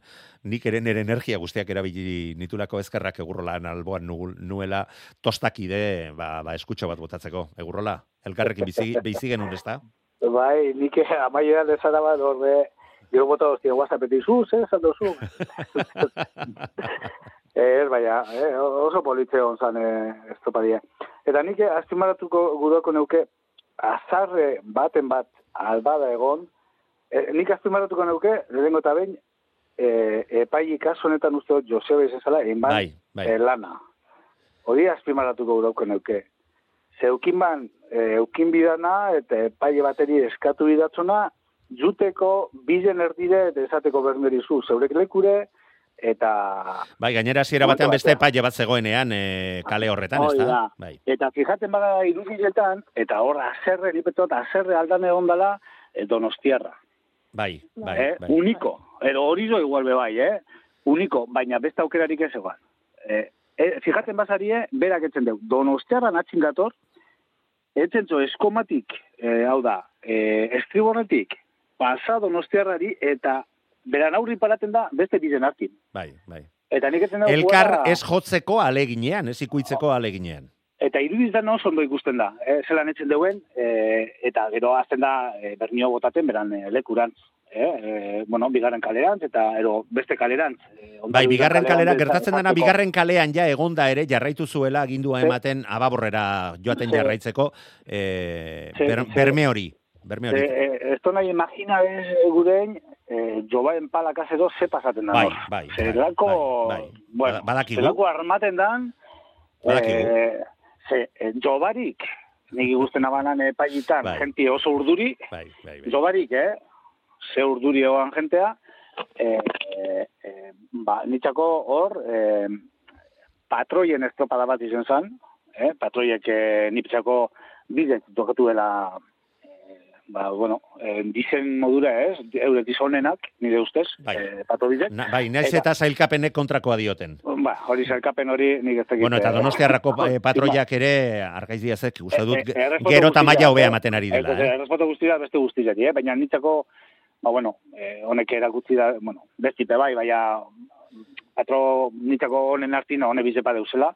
nik ere nire energia guztiak erabili nitulako ezkerrak egurrolan alboan nuela tostakide, ba, ba eskutxo bat botatzeko, egurrola, elkarrekin bizi, bizi genuen, ez da? Bai, nik amaieran dezara bat, horre, gero bota hostia, whatsappetik, zu, zer esan duzu? Ez, baina, eh, oso politxe hon zan eh, estropadia. Eta nik azpimarratuko gudoko neuke, azarre baten bat albada egon, eh, nik azpimarratuko neuke, lehenengo eta behin, eh, epai kasu honetan uste dut Joseba izazala, enban Bai, bai. eh, lana. Hori azpimarratuko gudoko neuke. Zeukin ban, eh, eukin bidana eta epaile bateri eskatu bidatzona, juteko bizen erdire eta esateko bermerizu zeurek lekure, eta Bai, gainera hasiera Momentu batean beste epaile bat zegoenean e, kale horretan, ez Hori da? Bai. Eta fijaten bada irudiletan, eta hor azerre, nipetot, azerre aldan egon dela eh, donostiarra. Bai, bai, eh? bai. Uniko. Edo hori zo igual be bai, eh? Uniko, baina beste aukerarik ez egon. Eh, eh, fijaten bazarie, berak etzen deu. Donostiarran atxin gator, etzen zo eskomatik, eh, hau da, eh, estriborretik, pasa donostiarrari, eta beran aurri paraten da beste bizen hartin. Bai, bai. Eta nik etzen deu, Elkar jugada- ez jotzeko aleginean, ez ikuitzeko aleginean. Eta irudizan oso ondo ikusten da, eh, zelan etzen deuen, eh, eta gero azten da eh, bernio botaten beran eh, lekurantz. Eh, eh, bueno, bigarren kalerantz, eta ero beste kalerantz. Eh, Bai, bigarren kalera, kalean gertatzen dena, bigarren kalean ja egonda ere, jarraitu zuela agindua ematen ababorrera joaten Sí. jarraitzeko, Sí, ber- berme hori. Berme hori. Eh, esto nahi imagina bez gurein, eh, jobaen palakaz edo ze pasaten da. Bai, bai, Zelako, bai, bai. bueno, Badakigu. zelako armaten dan, Badakigu. eh, ze, eh, jobarik, nik igusten abanan epaitan, Bai. jenti oso urduri, Bai, bai, bai. Jobarik, eh? Ze urduri egoan jentea, eh, eh, eh, ba, nitxako hor, eh, patroien estropada bat izen zan, eh? patroiek eh, niptzako bizen tokatu dela, eh, ba, bueno, eh, dizen modura ez, eurek izonenak, nire ustez, Bai. eh, patro bizen. Na, bai, naiz Eta- eta zailkapenek kontrakoa dioten. Ba, hori zelkapen hori nik ez dakit. Bueno, eta eh, donostiarrako eh, patroiak ere, argaiz diazek, uste dut, eh, errespetu gero guztia, tamaia hobea ematen ari dela. Eh? errespetu guztia beste guztiari, eh? baina nitzako, ba, bueno, eh, honek erakutsi da, bueno, bestipe bai, baina patro nitzako honen artin, hone bizepa deuzela,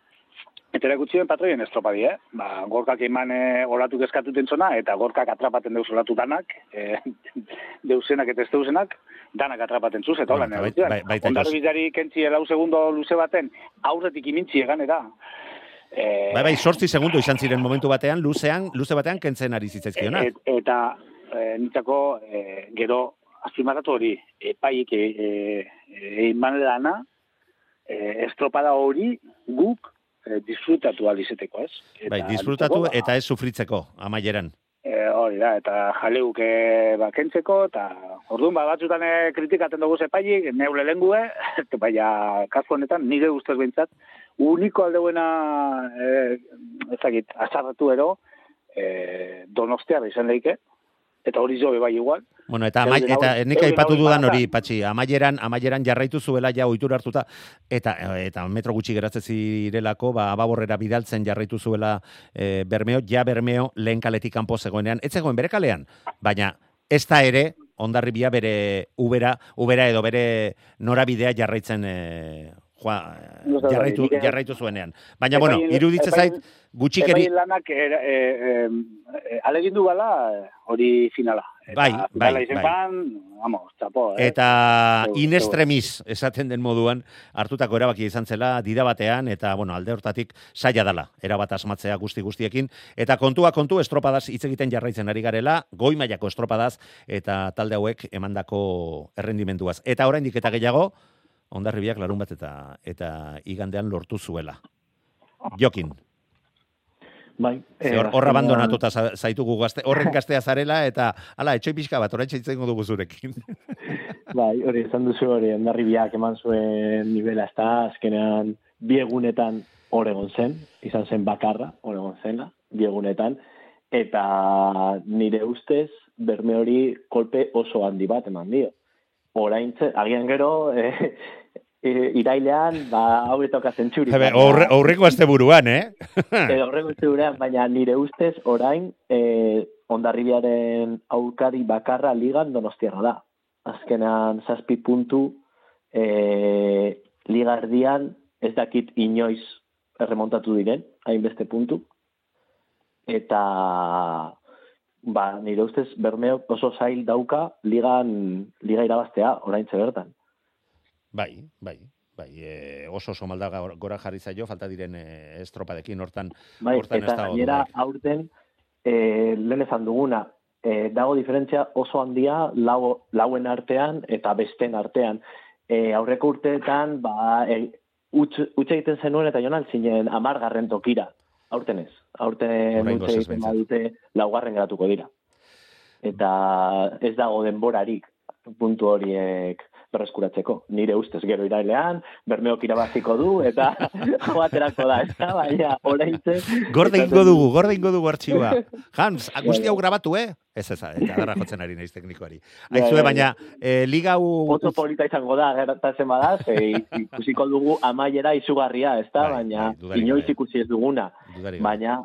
eta erakutsi den patroien estropadi, eh? Ba, gorkak eman e, olatuk eskatuten zona, eta gorkak atrapaten deuz olatu danak, e, deusenak eta ez deusenak, danak atrapaten zuz, eta holan bai- bai- baita Ondar ikos- bizari kentzi elau segundo luze baten, aurretik imintzi eganera. Eh, Bai, bai, sortzi segundo izan ziren momentu batean, luzean, luze batean kentzen ari zitzaizkionak. Et, eta e, nintzako e, gero azpimarratu hori, epaik e, e, eman lana, e, estropada hori guk e, disfrutatu alizeteko, ez? Eta Bai, disfrutatu nintzako, eta ez sufritzeko amaieran. E, hori da, eta jaleuk e, ba, kentzeko, eta orduan ba, batzutan e, kritikaten dugu zepaiik, neule lengue, baina kasu honetan, nire ustez behintzat, uniko aldeuena, e, ezagit, azarratu ero, e, donostia izan leike, eta hori jo bai igual. Bueno, eta, ama, eta nik aipatu dudan hori, patxi, amaieran, amaieran jarraitu zuela ja ohitura hartuta, eta, eta metro gutxi geratzen zirelako, ba, ababorrera bidaltzen jarraitu zuela e, Bermeo, ja Bermeo lehen kaletik kanpo zegoenean, ez zegoen bere kalean, baina ez da ere, ondarribia bere ubera, ubera edo bere norabidea jarraitzen e, joa, jarraitu, jarraitu zuenean. Baina, bueno, iruditze zait, gutxikeri, Epaien lanak e, e, e, alegindu bala hori finala. Eta Bai, bai, bai. pan, vamos, txapo, eh? Eta Zeu- in zeu- extremis esaten den moduan hartutako erabakia izan zela dida batean eta bueno, alde hortatik saia dala erabat asmatzea guzti guztiekin eta kontua kontu estropadaz hitz egiten jarraitzen ari garela, goi mailako estropadaz eta talde hauek emandako errendimenduaz. Eta oraindik eta gehiago Hondarribiak larun bat eta eta igandean lortu zuela. Jokin, Bai. eh, hor, hor abandonatuta za- zaitugu gazte, horren gaztea zarela eta hala etxoi pixka bat oraintxe hitz egingo dugu zurekin. Bai, hori esan duzu hori, ondarribiak eman zuen nivela ez azkenean bi egunetan hor egon zen, izan zen bakarra, hor egon zena, bi egunetan, eta nire ustez, berme hori kolpe oso handi bat eman dio. Orain, agian gero, e, e, irailean, ba, hau etoka zentsuri. Habe, Horre, horreko asteburuan, eh? Edo horrego zeurean, baina nire ustez orain e, ondarribiaren aurkari bakarra ligan donostiarra da. Azkenan zazpi puntu e, liga erdian ez dakit inoiz erremontatu diren, hainbeste puntu. Eta ba, nire ustez bermeok oso zail dauka ligan, liga irabaztea orain bertan. Bai, bai. Bai, e, oso oso malda gora jarri zaio, falta diren e, estropadekin, hortan, Bai, hortan ez eta dago gainera aurten e, lehen esan duguna, e, dago diferentzia oso handia lau, lauen artean eta besten artean. E, aurreko urteetan, ba, e, utz egiten zenuen eta joan zinen amargarren tokira. Aurten ez. Aurten Oraingoz utz ez egiten badute laugarren geratuko dira. Eta ez dago denborarik puntu horiek berreskuratzeko. Nire ustez gero irailean, bermeok irabaziko du, eta joaterako da, ez da, baina oraintze... Gorde ingo dugu, gorde ingo dugu artxiba. Hans, guzti hau grabatu, eh? Ez ez, eta garra jotzen ari naiz teknikoari. Bai, Aizue, bai, baina, e, liga hau... Oso polita izango da, gertatzen bada, ze ikusiko dugu amaiera izugarria, ez da, Bai, baina bai, dudarik inoiz ikusi ez duguna. Dudarik gabe. Baina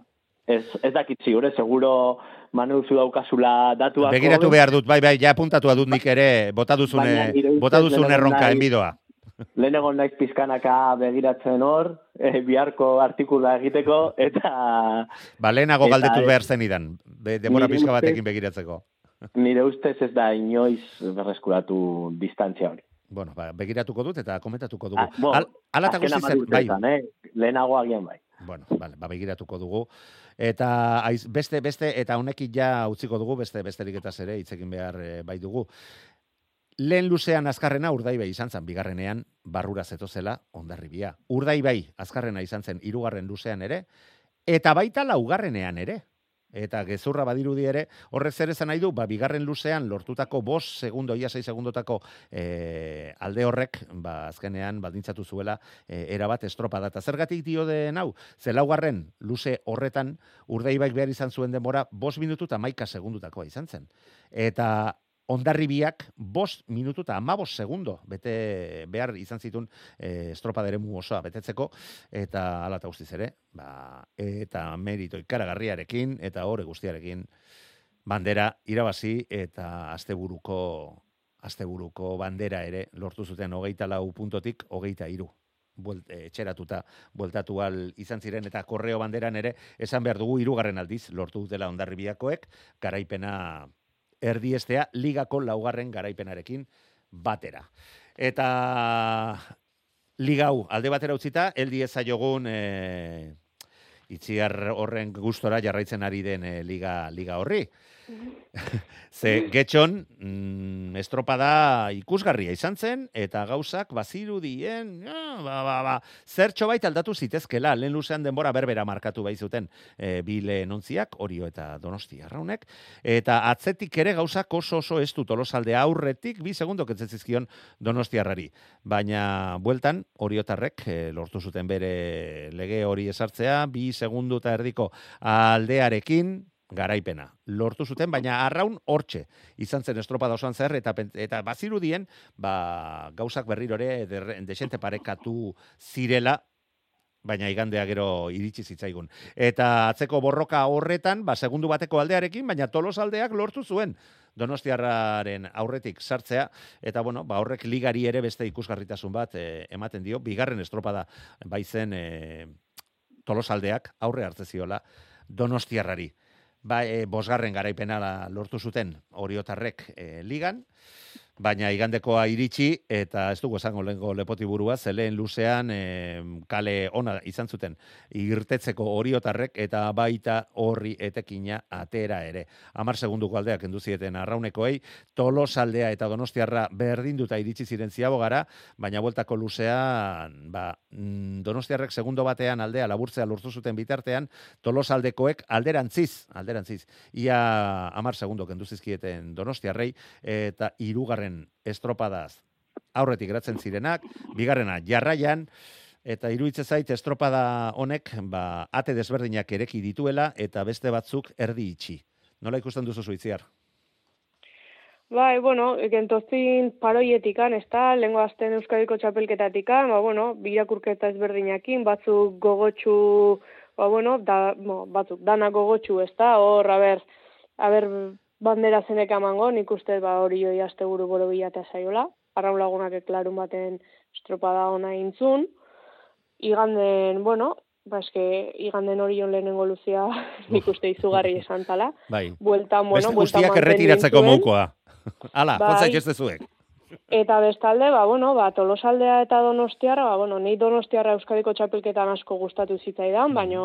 ez, ez dakit ziur, eh, seguro Manu zu daukazula datuak. Begiratu behar dut, bai, bai, ja apuntatua dut nik ere, bota duzune lehenengo erronka enbidoa. Lehen egon naiz pizkanaka begiratzen hor, eh, biharko artikula egiteko, eta Ba, lehenago Eta, galdetu eh, behar zenidan, be, demora ustez- batekin begiratzeko. nire ustez ez da inoiz berreskuratu distantzia hori. Bueno, ba, begiratuko dut eta komentatuko dugu. Ah, bo, Al, ala eta azken guztiz, hamar bai, urteetan, eh? Lehenago agian bai. Bueno, vale, ba, begiratuko dugu. Eta aiz, beste beste eta honekin ja utziko dugu beste besterik eta ere hitzekin behar eh, bai dugu. Lehen luzean azkarrena urdaibai izan zen bigarrenean barrura zetozela ondarribia. Urdaibai azkarrena izan zen hirugarren luzean ere eta baita laugarrenean ere. Eta gezurra badirudi ere, horrek zer esan nahi du, ba, bigarren luzean lortutako bos segundo, ia sei segundotako e, alde horrek, ba, azkenean baldintzatu zuela e, erabat estropada. Eta zergatik dio den hau, ze laugarren luze horretan urdaibaik behar izan zuen denbora bos minutu eta maika segundutakoa izan zen. Eta ondarribiak bost minutu eta amabos segundo bete behar izan zituen e, estropada eremu osoa betetzeko eta hala eta guztiz ere ba, eta merito ikaragarriarekin eta hori guztiarekin bandera irabazi eta asteburuko asteburuko bandera ere lortu zuten hogeita lau puntotik hogeita iru buelt, e, etxeratuta bueltatu al izan ziren eta korreo banderan ere esan behar dugu hirugarren aldiz lortu dutela ondarribiakoek garaipena erdiestea ligako laugarren garaipenarekin batera. Eta liga hau alde batera utzita, eldi ezaiogun e, itziar horren gustora jarraitzen ari den eh, liga, liga horri. Ze getxon mm, estropada ikusgarria izan zen, eta gauzak bazirudien, ja, ba, ba, ba, zertxo baita aldatu zitezkela, lehen luzean denbora berbera markatu bai zuten e, bile nontziak, orio eta donosti arraunek, eta atzetik ere gauzak oso oso ez du tolosalde aurretik, bi segundo ketzezizkion donostiarrari. Baina, bueltan, oriotarrek e, lortu zuten bere lege hori esartzea, bi segundu eta erdiko aldearekin, garaipena. Lortu zuten, baina arraun hortxe izan zen estropada osoan zer, eta, eta bazirudien, ba, gauzak berrirore desente parekatu zirela, baina igandea gero iritsi zitzaigun. Eta atzeko borroka horretan, ba, segundu bateko aldearekin, baina tolos aldeak lortu zuen Donostiarraren aurretik sartzea, eta bueno, ba, horrek ligari ere beste ikusgarritasun bat eh, ematen dio, bigarren estropada baizen eh, tolosaldeak aurre hartze ziola Donostiarrari. Ba, e, bosgarren garaipena lortu zuten oriotarrek e, ligan, baina igandekoa iritsi eta ez dugu esango lehenko lepoti burua, zeleen luzean e, kale ona izan zuten irtetzeko oriotarrek eta baita horri etekina atera ere. Amar segunduko aldeak enduzieten arraunekoei, tolosaldea eta donostiarra berdinduta iritsi ziren ziago gara, baina bueltako luzean, ba, mm, donostiarrek segundo batean aldea laburtzea lortu zuten bitartean, tolosaldekoek alderantziz, alderantziz, ia amar segundo kendu zizkieten donostiarrei, eta hirugarren estropadaz aurretik geratzen zirenak, bigarrena jarraian, eta iruditzen zait estropada honek ba, ate desberdinak ereki dituela eta beste batzuk erdi itxi. Nola ikusten duzu zuitziar? Bai, bueno, gentozin paroietikan, ez da, lengo azten Euskadiko txapelketatikan, ba, bueno, birakurketa ezberdinakin, batzuk gogotxu, ba, bueno, da, bo, batzuk dana gogotxu, ez da, hor, a ber, a ber, bandera zenek amango, nik uste, ba, hori joi aste buru boro bilata zaiola, arraun lagunak eklarun baten estropada ona intzun, iganden, bueno, ba, eske, iganden hori lehenengo luzia, nik uste izugarri esan tala, Bai. bueltan, bueno, Beste bueltan guztiak erretiratzeko moukoa. Hala, Bai. bai. ez zuek. Eta bestalde, ba, bueno, ba, tolosaldea eta donostiarra, ba, bueno, nei donostiarra Euskadiko txapelketan asko gustatu zitzaidan, baino,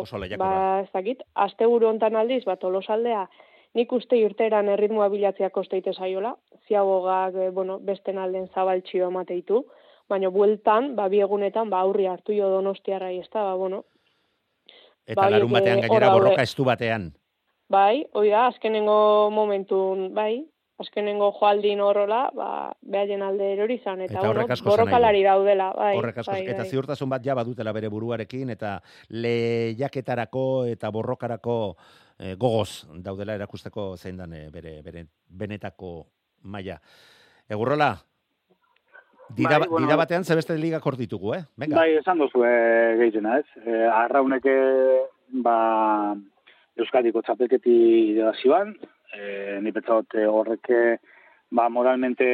Oso lehiakorra. ba, ez dakit, asteburu hontan aldiz, ba, tolosaldea, nik uste irteran erritmoa bilatzea kosteite zaiola, ziagogak, eh, bueno, besten alden zabaltxio emateitu, baina bueltan, ba, bi egunetan, ba, aurri hartu jo donostiarra ez da, ba, bueno, Eta Bai, larun batean hor gainera borroka estu batean. bai, hoi da, azkenengo momentun, bai, azkenengo joaldin horrola, ba, behaien alde erori izan, eta, Eta bueno, borrokalari daudela, bai, Horrek asko, bai, eta bai. ziurtasun bat ja badutela bere buruarekin, eta lehiaketarako eta borrokarako eh, gogoz daudela erakusteko zein dan eh, bere, bere benetako maila. Egurrola, dira, Bai, bueno. dira batean zebeste ligak hor ditugu, eh? Venga. Bai, esan dozu e, gehiena, ez? E, arrauneke, ba, Euskadiko txapelketi idazioan, e, ni petzaot e, horreke, ba, moralmente,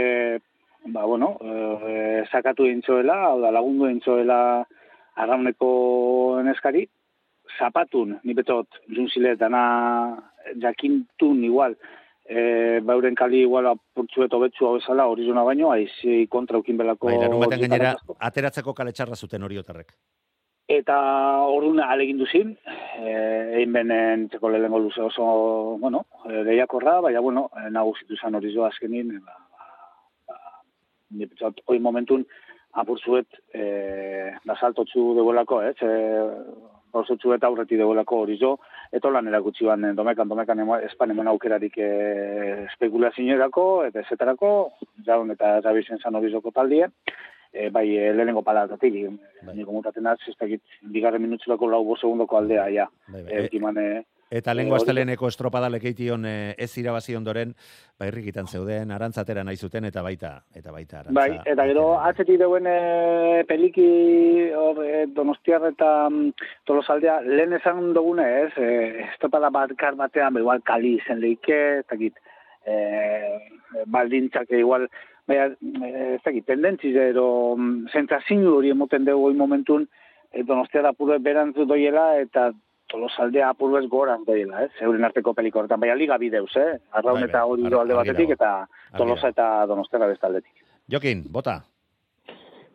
ba, bueno, e, sakatu intzoela, hau da, lagundu intzoela arrauneko neskari, zapatun, ni betot, junzile dana jakintun igual, e, bauren kali igual apurtzuet hobetzu hau esala, hori zona baino, aizi kontra ukin belako... Bai, larun batean gainera ateratzeko kale txarra zuten oriotarrek. Eta orduan alegin duzin, eh, egin benen txeko lehengo luze oso, bueno, eh, lehiakorra, baina, bueno, eh, nagusitu zan hori zo azkenin, eh, ba, ba, ba, hori momentun, apurtzuet, eh, da saltotzu deuelako, eh, ze, osotzu eta aurreti deuelako hori eta lan erakutsi ban, eh, domekan, domekan, emo, espan eman aukerarik eh, spekulazioerako, eta ezetarako, jaun eta zabizen zan hori taldien, e, bai e, lehenengo palatatik, Bai. niko mutaten az, ez dakit, bigarren minutzulako lau bo segundoko aldea, ja. Bai, bai. E, e, Eta Eh, lengo hori- asteleneko estropada lekeition eh, ez irabazi ondoren, ba irrikitan zeuden, arantzatera nahi zuten eta baita eta baita arantza. bai, eta gero atzetik deuen e, peliki hor, e, donostiar eta mm, tolosaldea, lehen esan dugune ez, e, estopada batkar batean, ba, igual kali izen leike, ez dakit, e, baldintzak igual, baina, e, ez dakit, tendentziz edo mm, zentzazinu hori emoten dugu momentun, e, donostiar apurre berantzu doiela, eta tolosaldea apurru ez goran doiela, ez? Euren arteko peliko horretan, baina liga bideuz, eh? Arraun eta hori ar- alde batetik, eta tolosa eta donostiara beste aldetik. Jokin, bota.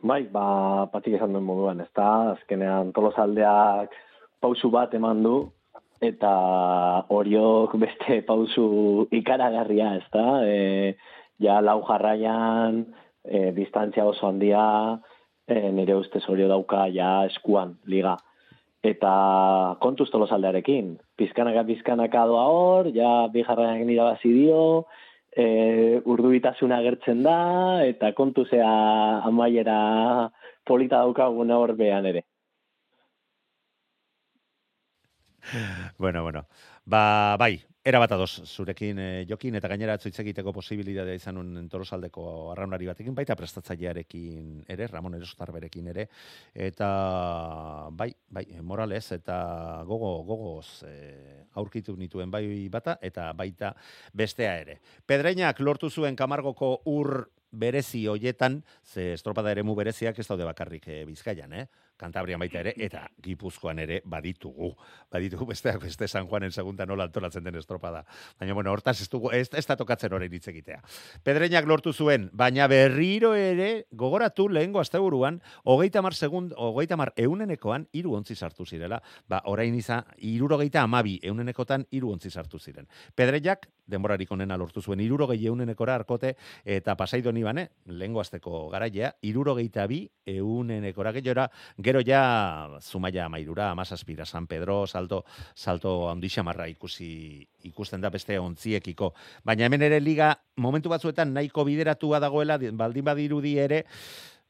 Bai, ba, patik esan duen moduan, ez da, azkenean tolosaldeak pausu bat eman du, eta horiok beste pausu ikaragarria, ez da? E, ja lau jarraian, e, distantzia oso handia, e, nire ustez horio dauka ja eskuan, liga. Eta kontuz tolosaldearekin, pizkanaka pizkanaka doa hor, ja bi jarraian irabazi dio, e, urdubitasuna agertzen da, eta kontu zea amaiera polita daukagun hor behan ere. bueno, bueno. Ba, bai, era bat ados zurekin eh, jokin eta gainera atzo egiteko posibilitatea izan un torosaldeko arraunari batekin baita prestatzailearekin ere Ramon Erosotar berekin ere eta bai, bai, Morales eta gogo gogoz eh, aurkitu nituen bai bata eta baita bestea ere. Pedreinak lortu zuen Kamargoko ur berezi hoietan, ze estropada eremu bereziak ez daude bakarrik e, Bizkaian, eh? Kantabrian baita ere, eta Gipuzkoan ere baditugu. Baditugu besteak beste San Juanen segunda nola antolatzen den estropada. Baina, bueno, hortaz ez, dugu, ez, ez da tokatzen horrein hitz egitea. Pedreinak lortu zuen, baina berriro ere, gogoratu lehengo asteburuan, hogeita mar segund, hogeita mar eunenekoan, iru ontzi sartu zirela. Ba, orain iza, irurogeita amabi eunenekotan, iru ontzi sartu ziren. Pedreinak, denborarik onena lortu zuen, irurogei eunenekora arkote, eta pasaidoni bane, lehengo asteko garaia, irurogeita bi eunenekora gehiora, Gero ja Zumaia Mairura, Amasazpira, San Pedro, Salto, Salto Handixamarra ikusi ikusten da beste ontziekiko. Baina hemen ere liga momentu batzuetan nahiko bideratua dagoela, baldin badirudi ere,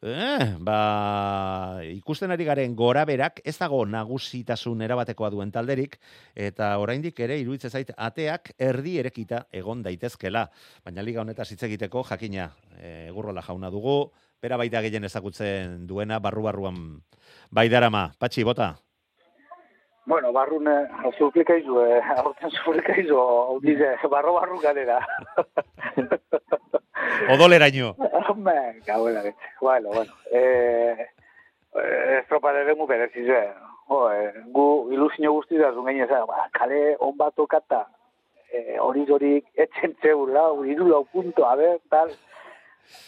Eh, ba, ikusten ari garen gora berak, ez dago nagusitasun erabatekoa duen talderik, eta oraindik ere, iruditzen zait, ateak erdi erekita egon daitezkela. Baina liga honetaz hitz egiteko, jakina, e, gurrola jauna dugu, bera baita gehien ezagutzen duena, barru-barruan bai darama. Patxi, bota? Bueno, barrun, zuplikaizu, eh, aurten zuplikaizu, hau dize, barro-barru ganera. Odoleraino. Hombre, gauela, bueno, bueno. Eh, eh, estropare ere bereziz, eh. Jo, eh, gu ilusio guzti da zungen ezan, ba, kale on bat okata, eh, hori zorik etxen zeurla, uriru lau punto, a ver, tal.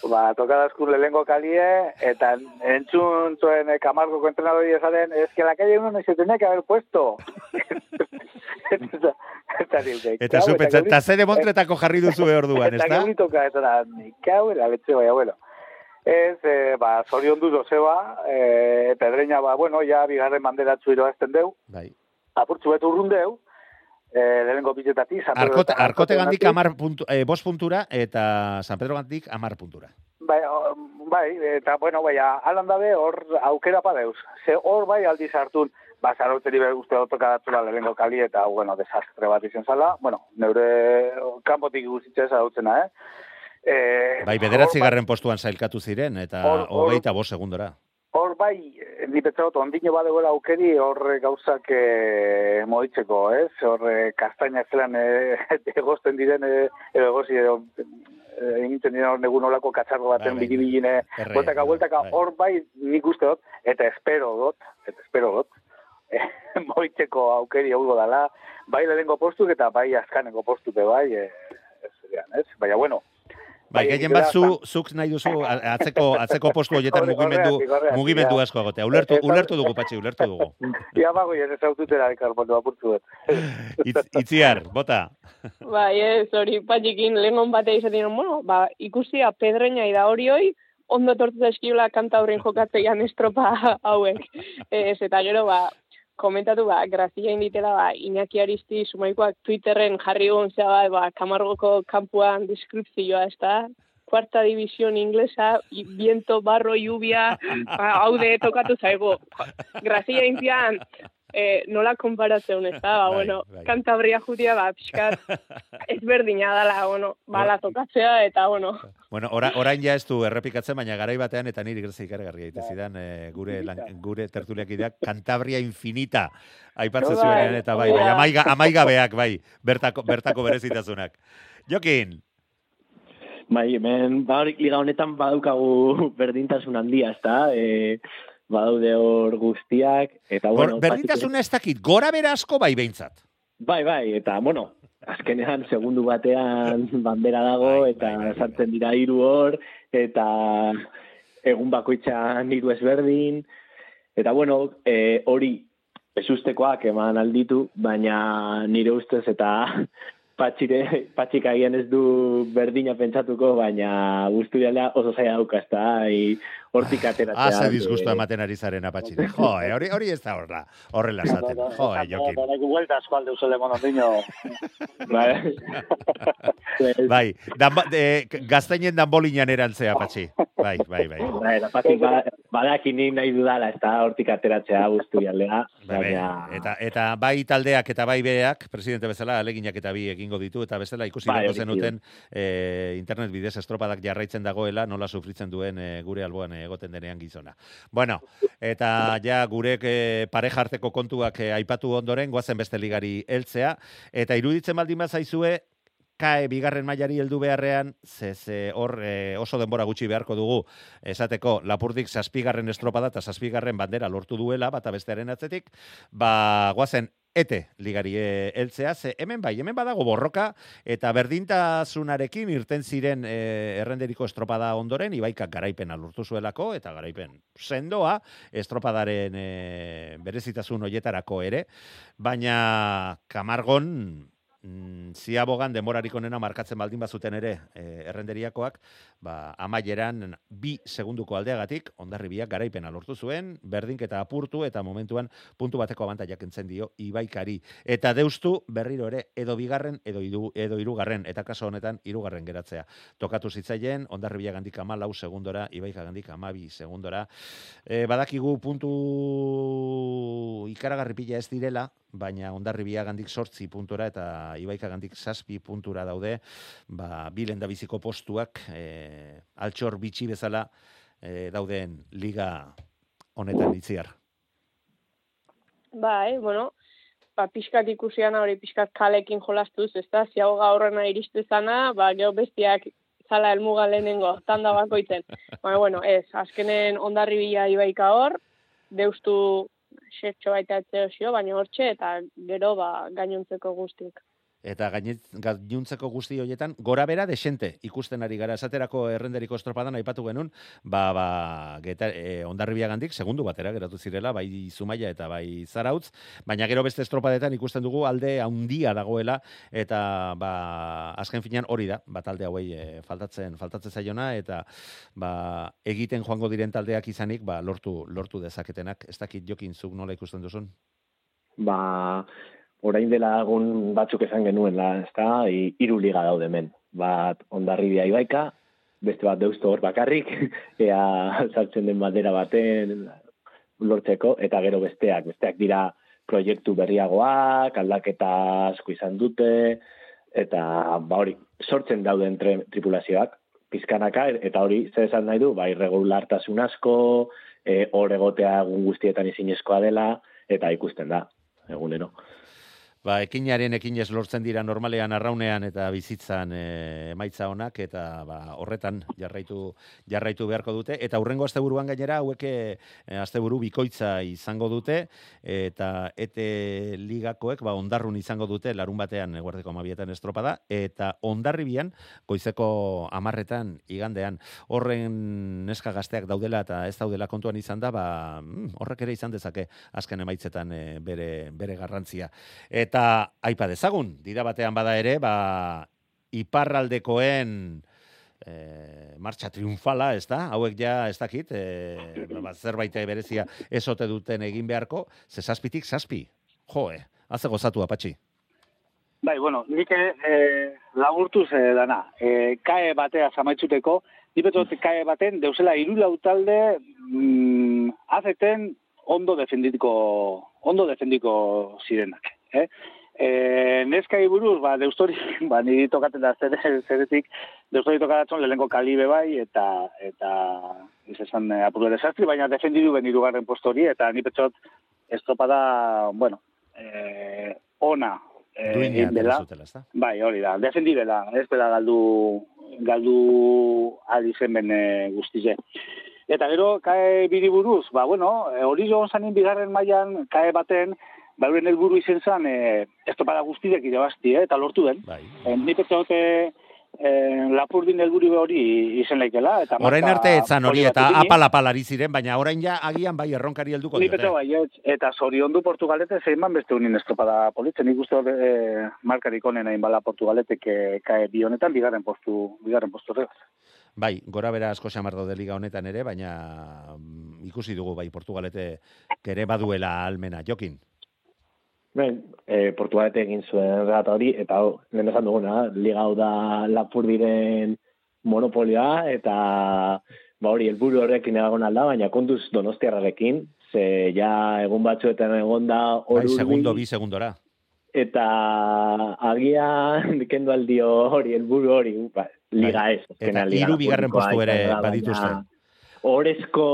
Ba, tokadazkun lehenko kalie, eta entzun zuen eh, kamargo entrenadori esaten, ez que la calle uno no se tenía que haber puesto. eta eta zupetzen, eta zer demontretako jarri duzu behor duan, ez da? Eta guritoka, eta da, nikau, eta letxe bai, abuelo. Ez, eh, ba, zorion du dozeba, eh, pedreña, ba, bueno, ja, bigarren manderatzu iroazten deu. Bai. Apurtzu betu urrun deu, eh, lehenengo bizetati, San Pedro... Arkote, arkote gandik amar puntu, eh, bos puntura, eta San Pedro gandik amar puntura. Bai, bai, eta, bueno, bai, alan dabe, hor aukera padeuz. Ze hor bai aldiz hartun, ba, zarauteri behar uste otoka datzula lehenengo kali, eta, bueno, desastre bat izan zala. Bueno, neure kanpotik guztitzea zarautzena, eh? Eh, bai, bederatzi garren postuan zailkatu ziren, eta hogeita bos segundora. Hor bai, ni petzagot, ondino badegoela aukeri horre gauzak e, moitzeko, ez? Horre kastaina zelan e, egosten diren, e, edo egozi, edo, egin diren hor negun olako katzarro baten bai, bidibiline, bueltaka, bueltaka, hor bai nik uste dut, eta espero dut, eta espero dut, e, moitzeko aukeri hau dala, bai lehenko postuk eta bai azkaneko postuk bai, e, ez, ez, baina bueno, Bai, bai gehien bat zu, zuk nahi duzu atzeko, atzeko postu horietan mugimendu, mugimendu asko agotea. Ulertu, ulertu dugu, patxi, ulertu dugu. Ia bago, jen ez aututera ikarbondo apurtu Itz, itziar, bota. Bai, ez, hori patxikin lehengon batea izaten, bueno, ba, ikusia pedreina da hori hoi, ondo tortu da eskiola kanta horren jokatzeian estropa hauek. Ez, eta gero, ba, komentatu ba, grazia inditela ba, Iñaki Aristi sumaikoak Twitterren jarri egon zea ba, ba, kamargoko kampuan deskripzioa, ez da? Cuarta división inglesa, viento, barro, lluvia, ba, hau de tokatu zaigo. Grazia indian, eh, nola konparatzen, ez da, ba, bai, bueno, bai. kantabria judia, ba, pixkat, ez berdina dala, bueno, bala tokatzea, eta, bueno. Bueno, ora, orain ja ez du errepikatzen, baina garai batean, eta niri grazia ikargarri gaite zidan, eh, gure, lan, gure tertuliak ideak, kantabria infinita, aipatzen bai, zuen, eta bai, bai, amaiga, amaiga beak, bai, bertako, bertako berezitasunak. Jokin, Bai, hemen, ba, liga honetan badukagu berdintasun handia, ez da? E, badaude hor guztiak, eta bueno... Berdintasuna ez dakit, gora bera asko bai behintzat. Bai, bai, eta bueno, azkenean segundu batean bandera dago, bai, eta bai, bai, bai. sartzen dira hiru hor, eta egun bakoitzan hiru ezberdin, eta bueno, e, hori ezustekoak eman alditu, baina nire ustez eta patxire, patxik agian ez du berdina pentsatuko, baina guztu oso zaila dauka, ez da, hortik ateratzea. Ze disgusto ematen ari zaren apatxire. Jo, hori, hori ez da horra, horrela esaten. Jo, eh, Jokin. Eta nahi vuelta asko alde usole monondino. Bai. Bai, de, gaztainen danbolinan erantzea, patxi. Bai, bai, bai. Bai, eta patxik ba, badaki ni nahi dudala, ez da, hortik ateratzea guztu jaldea, Bai, bai. Eta, eta bai taldeak eta bai bereak, presidente bezala, aleginak eta bi egingo ditu, eta bestela ikusi Bai, bai, zenuten e, internet bidez estropadak jarraitzen dagoela, nola sufritzen duen e, gure alboan egoten denean gizona. Bueno, eta ja gurek e, parejarteko kontuak e, aipatu ondoren, goazen beste ligari heltzea, eta iruditzen baldin bazaizue, kae bigarren mailari heldu beharrean, ze, ze hor e, oso denbora gutxi beharko dugu, esateko lapurdik zazpigarren estropada eta zazpigarren bandera lortu duela, bata bestearen atzetik, ba, goazen ete ligari e, heltzea, ze hemen bai, hemen badago borroka, eta berdintasunarekin irten ziren e, errenderiko estropada ondoren, ibaikak garaipena lortu zuelako, eta garaipen sendoa, estropadaren e, berezitasun hoietarako ere, baina kamargon mm, ziabogan denborarik onena markatzen baldin bazuten ere e, errenderiakoak, ba, amaieran bi segunduko aldeagatik, ondarri biak garaipena lortu zuen, berdinketa apurtu eta momentuan puntu bateko abantaiak entzen dio ibaikari. Eta deustu berriro ere edo bigarren edo, idu, edo irugarren, eta kaso honetan irugarren geratzea. Tokatu zitzaien, ondarri biak gandik ama lau segundora, ibaika gandik amabi segundora. E, badakigu puntu ikaragarri pila ez direla, baina ondarri biagandik sortzi puntura eta ibaika gandik zazpi puntura daude, ba, bilen da biziko postuak, e, altxor bitxi bezala e, dauden liga honetan itziar. Bai, bueno, ba, pixkat ikusian hori pixkat kalekin jolastuz, ez da, ziago gaurrena iristu zana, ba, geho bestiak zala elmuga lehenengo, tanda bakoitzen. Baina, bueno, ez, azkenen ondarri bila ibaika hor, deustu xertxo baita etzeo baina hortxe, eta gero, ba, gainontzeko guztik. Eta gainuntzeko guzti horietan, gora bera desente ikusten ari gara. Esaterako errenderiko estropadan aipatu genuen, ba, ba, geta, e, ondarribiagandik, segundu batera geratu zirela, bai Zumaia eta bai Zarautz, baina gero beste estropadetan ikusten dugu alde handia dagoela, eta ba, azken finean hori da, ba, talde hauei e, faltatzen, faltatzen zaiona, eta ba, egiten joango diren taldeak izanik, ba, lortu, lortu dezaketenak. Ez dakit jokin zuk nola ikusten duzun? ba, orain dela egun batzuk esan genuela, ezta, i- hiru liga daude hemen. Bat ondarribia ibaika, beste bat deusto hor bakarrik, ea sartzen den bandera baten lortzeko, eta gero besteak, besteak dira proiektu berriagoak, aldaketa asko izan dute, eta ba hori, sortzen dauden tre, tripulazioak, pizkanaka, eta hori, zer esan nahi du, ba, irregulartasun asko, e, hor egotea egun guztietan izinezkoa dela, eta ikusten da, egunero. Ba, ekinaren ekinez lortzen dira normalean arraunean eta bizitzan e, emaitza honak eta ba, horretan jarraitu jarraitu beharko dute. Eta hurrengo asteburuan gainera hauek e, asteburu bikoitza izango dute eta ete ligakoek ba ondarrun izango dute larun batean eguerdeko 12etan estropada eta ondarribian goizeko 10etan igandean. Horren neska gazteak daudela eta ez daudela kontuan izan da ba mm, horrek ere izan dezake azken emaitzetan e, bere bere garrantzia. Eta aipa dezagun, dira batean bada ere, ba, iparraldekoen e, martxa triunfala, ez da? Hauek ja, ez dakit, e, ba, zerbait berezia esote duten egin beharko, ze zazpitik zazpi. Jo, eh? Haze gozatu, apatxi. Bai, bueno, nik eh, laburtuz eh, dana. Eh, kae batea zamaitzuteko, nipetot kae baten, deusela hiru lau talde mm, azeten ondo defenditiko, ondo defendiko zirenak. Eh? E, neskai buruz, ba, deustori, ba, niri tokaten da zer, zeretik, deustori tokatzen lehenko kalibe bai, eta, eta, ez esan eh, apurre desastri, baina defendidu ben irugarren postori, eta ni petzot, estropada, bueno, eh, ona, eh, Duina dela. Bai, hori da, defendi bela, ez bela galdu, galdu alizen bene guztize. Eta gero, kae biri buruz, ba, bueno, eh, hori joan zanin bigarren mailan kae baten, ba, euren helburu izen zan, e, estropada guztiak irabazti, eh, eta lortu den. Bai. E, ni pentsa dute, eh, lapurdin helburu hori izen laikela. Eta Orain arte etzan hori eta ipini. apal-apal ari ziren, baina orain ja agian bai erronkari helduko eta diote. bai, ez. eta zoriondu Portugalete zein ban beste unin estropada politzen. Nik uste hor e, markarik onena inbala Portugaletek e, kae bi honetan, bigarren postu, bigarren postu horregaz. Bai, gora bera asko xamar daude liga honetan ere, baina mm, ikusi dugu bai Portugalete ere baduela almena. Jokin, Ben, e, Portugalete egin zuen gata hori, eta hau, lehen esan duguna, liga hau da lapurdiren monopolioa, eta ba hori, helburu horrekin egon alda, baina kontuz donostiarrarekin, ze ja egun batzuetan egon da bai, hor segundo, bi segundora. eta agian kendu aldio hori, helburu hori, ba, liga Bai. ez. Eta hiru bigarren postu ere izan da, badituzte. baina Orezko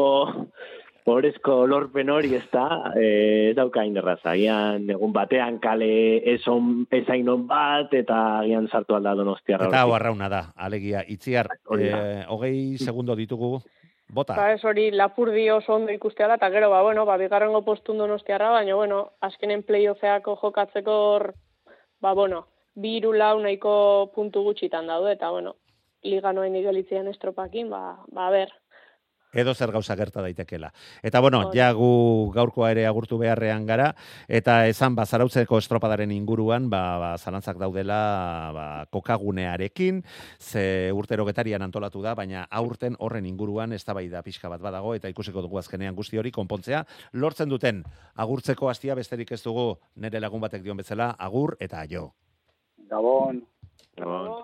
Horezko lorpen hori ez da, eh, ez dauka inderraza. Agian, egun batean kale eson, ezainon bat, eta agian sartu alda donostiarra. Eta hau hortik. arrauna da, alegia, itziar, eh, hogei segundo ditugu, bota. Ba, ez hori lapurdi oso ondo ikustea da, eta gero, ba, bueno, ba, bigarrengo postun donostiarra, baina, bueno, azkenen playoffeako jokatzeko hor, ba, bueno, bi hiru lau nahiko puntu gutxitan daude, eta, bueno, liga noen igelitzean estropakin, ba, ba, ber, edo zer gauza gerta daitekela. Eta bueno, Hori. ja gu gaurkoa ere agurtu beharrean gara, eta esan ba, zarautzeko estropadaren inguruan, ba, ba, zalantzak daudela ba, kokagunearekin, ze urtero getarian antolatu da, baina aurten horren inguruan eztabaida pixka bat badago, eta ikusiko dugu azkenean guzti hori konpontzea, lortzen duten agurtzeko hastia besterik ez dugu nire lagun batek dion bezala, agur eta aio. Gabon. Gabon.